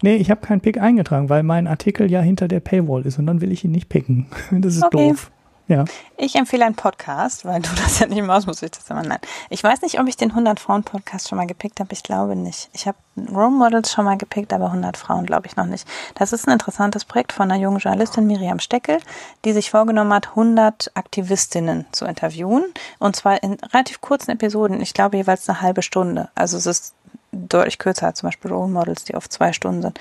Nee, ich habe keinen Pick eingetragen, weil mein Artikel ja hinter der Paywall ist und dann will ich ihn nicht picken. Das ist okay. doof. Ja. Ich empfehle einen Podcast, weil du das ja nicht aus musst, ich das immer nein. Ich weiß nicht, ob ich den 100 Frauen Podcast schon mal gepickt habe. Ich glaube nicht. Ich habe Role Models schon mal gepickt, aber 100 Frauen glaube ich noch nicht. Das ist ein interessantes Projekt von einer jungen Journalistin Miriam Steckel, die sich vorgenommen hat, 100 Aktivistinnen zu interviewen und zwar in relativ kurzen Episoden. Ich glaube jeweils eine halbe Stunde. Also es ist deutlich kürzer als zum Beispiel Role Models, die auf zwei Stunden sind.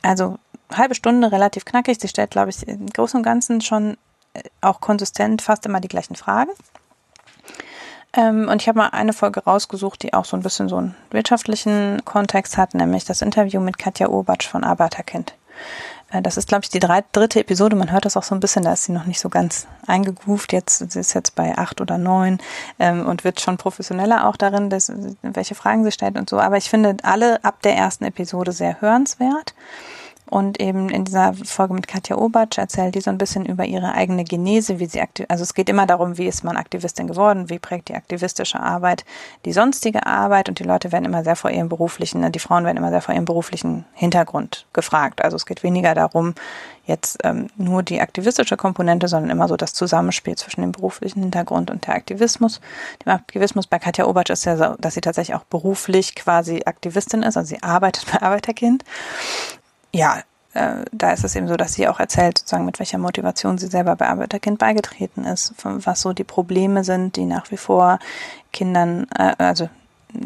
Also halbe Stunde relativ knackig. Sie stellt, glaube ich, im Großen und Ganzen schon auch konsistent fast immer die gleichen Fragen. Ähm, und ich habe mal eine Folge rausgesucht, die auch so ein bisschen so einen wirtschaftlichen Kontext hat, nämlich das Interview mit Katja Obatsch von Arbeiterkind. Äh, das ist, glaube ich, die drei, dritte Episode. Man hört das auch so ein bisschen, da ist sie noch nicht so ganz eingegroovt. Jetzt, sie ist jetzt bei acht oder neun ähm, und wird schon professioneller auch darin, dass, welche Fragen sie stellt und so. Aber ich finde alle ab der ersten Episode sehr hörenswert. Und eben in dieser Folge mit Katja Obatsch erzählt die so ein bisschen über ihre eigene Genese, wie sie aktiv, also es geht immer darum, wie ist man Aktivistin geworden, wie prägt die aktivistische Arbeit die sonstige Arbeit und die Leute werden immer sehr vor ihrem beruflichen, ne, die Frauen werden immer sehr vor ihrem beruflichen Hintergrund gefragt. Also es geht weniger darum, jetzt ähm, nur die aktivistische Komponente, sondern immer so das Zusammenspiel zwischen dem beruflichen Hintergrund und der Aktivismus. Dem Aktivismus bei Katja Obatsch ist ja so, dass sie tatsächlich auch beruflich quasi Aktivistin ist, also sie arbeitet bei Arbeiterkind ja, äh, da ist es eben so, dass sie auch erzählt, sozusagen, mit welcher Motivation sie selber bei Arbeiterkind beigetreten ist, was so die Probleme sind, die nach wie vor Kindern, äh, also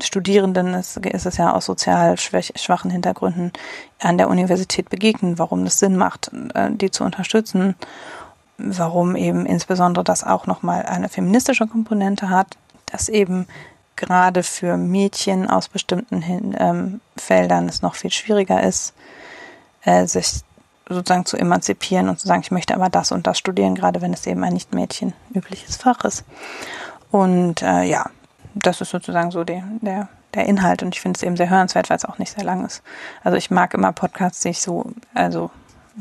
Studierenden ist, ist es ja aus sozial schwachen Hintergründen an der Universität begegnen, warum es Sinn macht, äh, die zu unterstützen, warum eben insbesondere das auch nochmal eine feministische Komponente hat, dass eben gerade für Mädchen aus bestimmten ähm, Feldern es noch viel schwieriger ist, äh, sich sozusagen zu emanzipieren und zu sagen, ich möchte aber das und das studieren, gerade wenn es eben ein Nicht-Mädchen übliches Fach ist. Und äh, ja, das ist sozusagen so die, der, der Inhalt und ich finde es eben sehr hörenswert, weil es auch nicht sehr lang ist. Also ich mag immer Podcasts, die ich so, also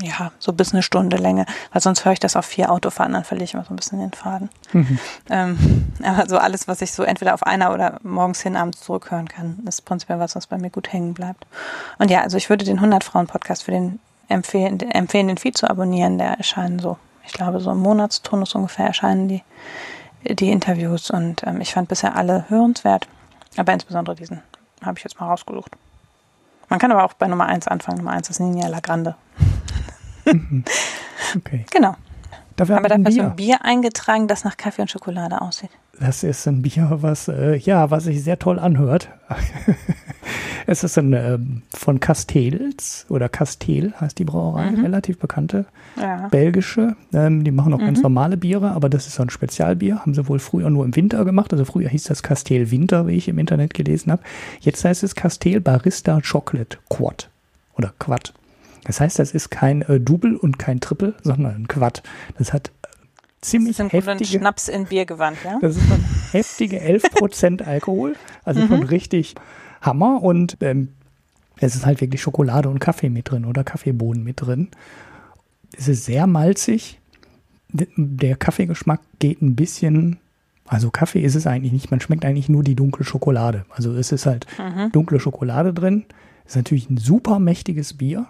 ja, so bis eine Stunde Länge, weil sonst höre ich das auf vier Autofahren, dann verliere ich immer so ein bisschen den Faden. Mhm. Ähm, aber so alles, was ich so entweder auf einer oder morgens hin abends zurückhören kann, ist prinzipiell was, was bei mir gut hängen bleibt. Und ja, also ich würde den 100 Frauen Podcast für den empfehlen, empfehlen, den Feed zu abonnieren. Der erscheinen so, ich glaube, so im Monatsturnus ungefähr erscheinen die, die Interviews und ähm, ich fand bisher alle hörenswert, aber insbesondere diesen habe ich jetzt mal rausgesucht. Man kann aber auch bei Nummer 1 anfangen. Nummer 1 ist Nina Lagrande. okay. Genau. Dafür Aber dafür du ein Bier eingetragen, das nach Kaffee und Schokolade aussieht. das ist ein Bier, was, äh, ja, was sich sehr toll anhört. es ist ein ähm, von Castells oder Castell heißt die Brauerei, mhm. relativ bekannte ja. belgische. Ähm, die machen auch mhm. ganz normale Biere, aber das ist so ein Spezialbier. Haben sie wohl früher nur im Winter gemacht. Also früher hieß das Castell Winter, wie ich im Internet gelesen habe. Jetzt heißt es Castell Barista Chocolate Quad oder Quad. Das heißt, das ist kein äh, Double und kein Triple, sondern ein Quad. Das hat ziemlich das ist heftige Schnaps in Biergewand, ja? Das ist ein heftige 11% Alkohol, also mhm. schon richtig Hammer und ähm, es ist halt wirklich Schokolade und Kaffee mit drin oder Kaffeebohnen mit drin. Es ist sehr malzig. Der Kaffeegeschmack geht ein bisschen, also Kaffee ist es eigentlich nicht, man schmeckt eigentlich nur die dunkle Schokolade. Also es ist halt mhm. dunkle Schokolade drin. Ist natürlich ein super mächtiges Bier.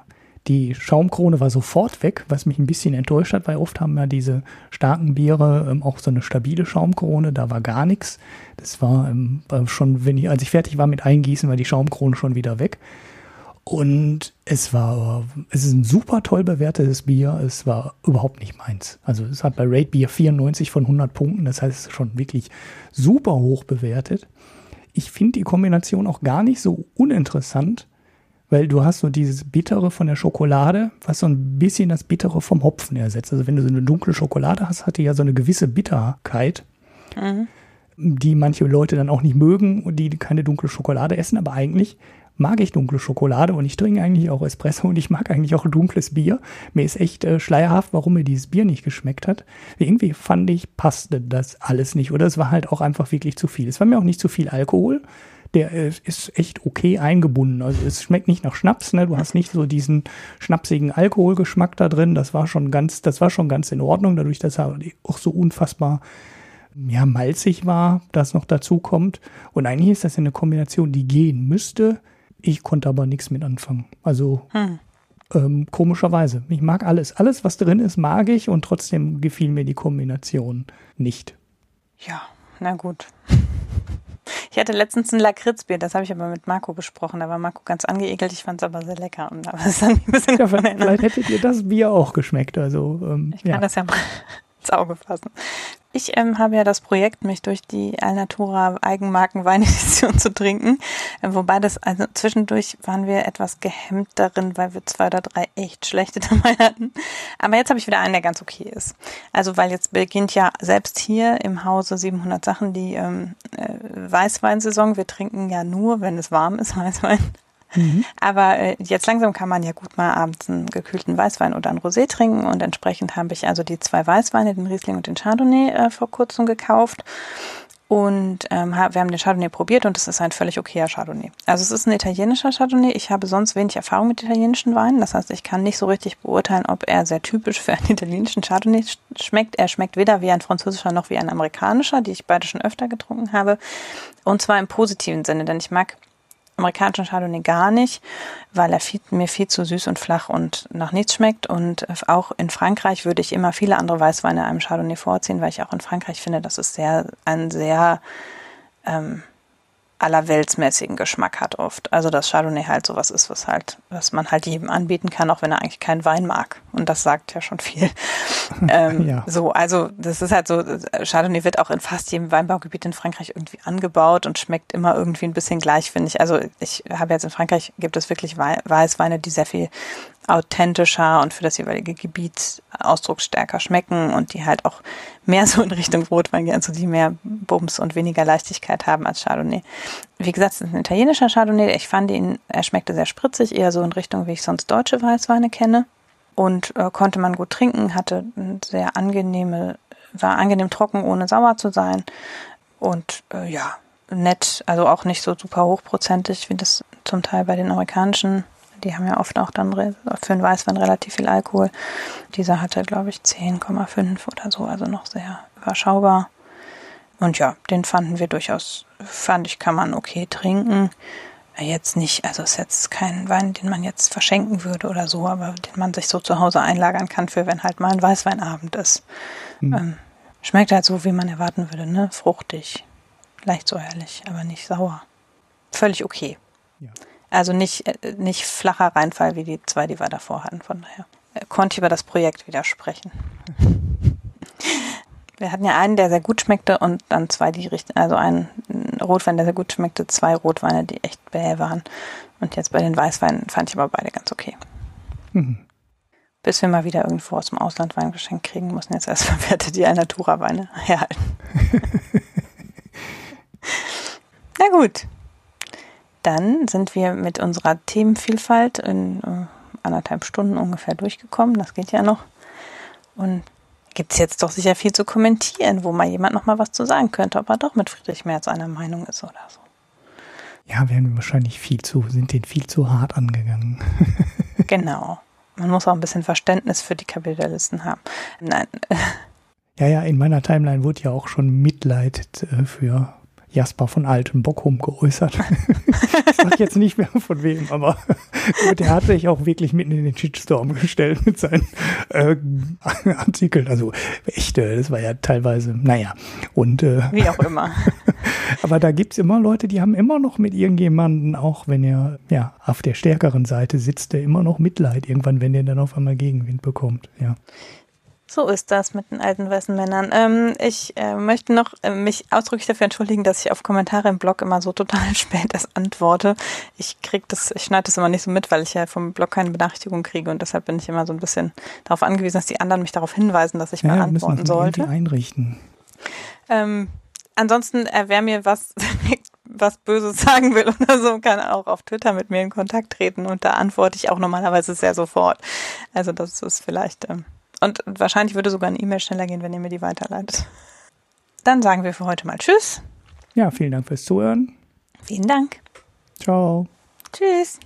Die Schaumkrone war sofort weg, was mich ein bisschen enttäuscht hat, weil oft haben ja diese starken Biere ähm, auch so eine stabile Schaumkrone, da war gar nichts. Das war ähm, schon, wenn ich, als ich fertig war mit Eingießen, war die Schaumkrone schon wieder weg. Und es war, es ist ein super toll bewertetes Bier. Es war überhaupt nicht meins. Also es hat bei Rate Beer 94 von 100 Punkten. Das heißt, es ist schon wirklich super hoch bewertet. Ich finde die Kombination auch gar nicht so uninteressant, weil du hast so dieses Bittere von der Schokolade, was so ein bisschen das Bittere vom Hopfen ersetzt. Also wenn du so eine dunkle Schokolade hast, hat die ja so eine gewisse Bitterkeit, mhm. die manche Leute dann auch nicht mögen und die keine dunkle Schokolade essen, aber eigentlich mag ich dunkle Schokolade und ich trinke eigentlich auch Espresso und ich mag eigentlich auch dunkles Bier. Mir ist echt äh, schleierhaft, warum mir dieses Bier nicht geschmeckt hat. Irgendwie fand ich, passte das alles nicht oder es war halt auch einfach wirklich zu viel. Es war mir auch nicht zu viel Alkohol der ist echt okay eingebunden. Also es schmeckt nicht nach Schnaps, ne? Du hast nicht so diesen schnapsigen Alkoholgeschmack da drin. Das war schon ganz, das war schon ganz in Ordnung, dadurch, dass er auch so unfassbar ja, malzig war, das noch dazu kommt. Und eigentlich ist das eine Kombination, die gehen müsste. Ich konnte aber nichts mit anfangen. Also hm. ähm, komischerweise. Ich mag alles. Alles, was drin ist, mag ich und trotzdem gefiel mir die Kombination nicht. Ja, na gut. Ich hatte letztens ein Lakritzbier, das habe ich aber mit Marco besprochen. Da war Marco ganz angeekelt, ich fand es aber sehr lecker. Und da war es dann ein bisschen ja, vielleicht hätte dir das Bier auch geschmeckt. Also, ähm, ich kann ja. das ja mal ins Auge fassen. Ich ähm, habe ja das Projekt, mich durch die Alnatura Eigenmarken Weinedition zu trinken. Äh, wobei das, also zwischendurch waren wir etwas gehemmt darin, weil wir zwei oder drei echt schlechte dabei hatten. Aber jetzt habe ich wieder einen, der ganz okay ist. Also weil jetzt beginnt ja selbst hier im Hause 700 Sachen die ähm, äh, Weißweinsaison. Wir trinken ja nur, wenn es warm ist, Weißwein. Mhm. Aber äh, jetzt langsam kann man ja gut mal abends einen gekühlten Weißwein oder ein Rosé trinken und entsprechend habe ich also die zwei Weißweine, den Riesling und den Chardonnay äh, vor kurzem gekauft. Und ähm, wir haben den Chardonnay probiert und es ist ein völlig okayer Chardonnay. Also es ist ein italienischer Chardonnay. Ich habe sonst wenig Erfahrung mit italienischen Weinen. Das heißt, ich kann nicht so richtig beurteilen, ob er sehr typisch für einen italienischen Chardonnay schmeckt. Er schmeckt weder wie ein französischer noch wie ein amerikanischer, die ich beide schon öfter getrunken habe. Und zwar im positiven Sinne, denn ich mag amerikanischen Chardonnay gar nicht, weil er viel, mir viel zu süß und flach und nach nichts schmeckt. Und auch in Frankreich würde ich immer viele andere Weißweine einem Chardonnay vorziehen, weil ich auch in Frankreich finde, dass es sehr ein sehr ähm, allerweltsmäßigen Geschmack hat oft. Also dass Chardonnay halt sowas ist, was halt, was man halt jedem anbieten kann, auch wenn er eigentlich keinen Wein mag. Und das sagt ja schon viel. ähm, ja. So, also das ist halt so, Chardonnay wird auch in fast jedem Weinbaugebiet in Frankreich irgendwie angebaut und schmeckt immer irgendwie ein bisschen gleich, finde ich. Also ich habe jetzt in Frankreich gibt es wirklich Weißweine, die sehr viel authentischer und für das jeweilige Gebiet ausdrucksstärker schmecken und die halt auch mehr so in Richtung Rotwein gehen, also die mehr Bums und weniger Leichtigkeit haben als Chardonnay. Wie gesagt, es ist ein italienischer Chardonnay. Ich fand ihn, er schmeckte sehr spritzig, eher so in Richtung, wie ich sonst deutsche Weißweine kenne. Und äh, konnte man gut trinken, hatte eine sehr angenehme, war angenehm trocken, ohne sauer zu sein. Und äh, ja, nett, also auch nicht so super hochprozentig, wie das zum Teil bei den amerikanischen die haben ja oft auch dann für einen Weißwein relativ viel Alkohol. Dieser hatte, glaube ich, 10,5 oder so, also noch sehr überschaubar. Und ja, den fanden wir durchaus, fand ich, kann man okay trinken. Jetzt nicht, also ist jetzt kein Wein, den man jetzt verschenken würde oder so, aber den man sich so zu Hause einlagern kann für, wenn halt mal ein Weißweinabend ist. Mhm. Ähm, schmeckt halt so, wie man erwarten würde, ne? Fruchtig, leicht säuerlich, aber nicht sauer. Völlig okay. Ja. Also nicht, äh, nicht flacher Reinfall wie die zwei, die wir davor hatten. Von daher äh, konnte ich über das Projekt widersprechen. Wir hatten ja einen, der sehr gut schmeckte und dann zwei, die richten, also einen Rotwein, der sehr gut schmeckte, zwei Rotweine, die echt bäh waren. Und jetzt bei den Weißweinen fand ich aber beide ganz okay. Mhm. Bis wir mal wieder irgendwo aus dem Ausland Wein geschenkt kriegen, müssen jetzt erst verwertet die Alnatura-Weine herhalten. Na gut. Dann sind wir mit unserer Themenvielfalt in äh, anderthalb Stunden ungefähr durchgekommen. Das geht ja noch. Und gibt es jetzt doch sicher viel zu kommentieren, wo mal jemand noch mal was zu sagen könnte, ob er doch mit Friedrich Merz einer Meinung ist oder so. Ja, wir haben wahrscheinlich viel zu, sind den viel zu hart angegangen. genau. Man muss auch ein bisschen Verständnis für die Kapitalisten haben. Nein. Ja, ja, in meiner Timeline wurde ja auch schon Mitleid äh, für Jasper von Alten Bockum geäußert. ich sag jetzt nicht mehr von wem, aber der hat sich auch wirklich mitten in den Shitstorm gestellt mit seinen äh, Artikeln. Also echt, äh, das war ja teilweise, naja. Und, äh, Wie auch immer. aber da gibt's immer Leute, die haben immer noch mit irgendjemanden, auch wenn er ja auf der stärkeren Seite sitzt, der immer noch Mitleid irgendwann, wenn er dann auf einmal Gegenwind bekommt. Ja. So ist das mit den alten weißen Männern. Ähm, ich äh, möchte noch äh, mich ausdrücklich dafür entschuldigen, dass ich auf Kommentare im Blog immer so total spät erst antworte. Ich krieg das, ich schneide das immer nicht so mit, weil ich ja vom Blog keine Benachrichtigung kriege und deshalb bin ich immer so ein bisschen darauf angewiesen, dass die anderen mich darauf hinweisen, dass ich ja, mal antworten müssen sollte. einrichten. Ähm, ansonsten, äh, wer mir was was Böses sagen will oder so, kann auch auf Twitter mit mir in Kontakt treten und da antworte ich auch normalerweise sehr sofort. Also das ist vielleicht ähm, und wahrscheinlich würde sogar eine E-Mail schneller gehen, wenn ihr mir die weiterleitet. Dann sagen wir für heute mal Tschüss. Ja, vielen Dank fürs Zuhören. Vielen Dank. Ciao. Tschüss.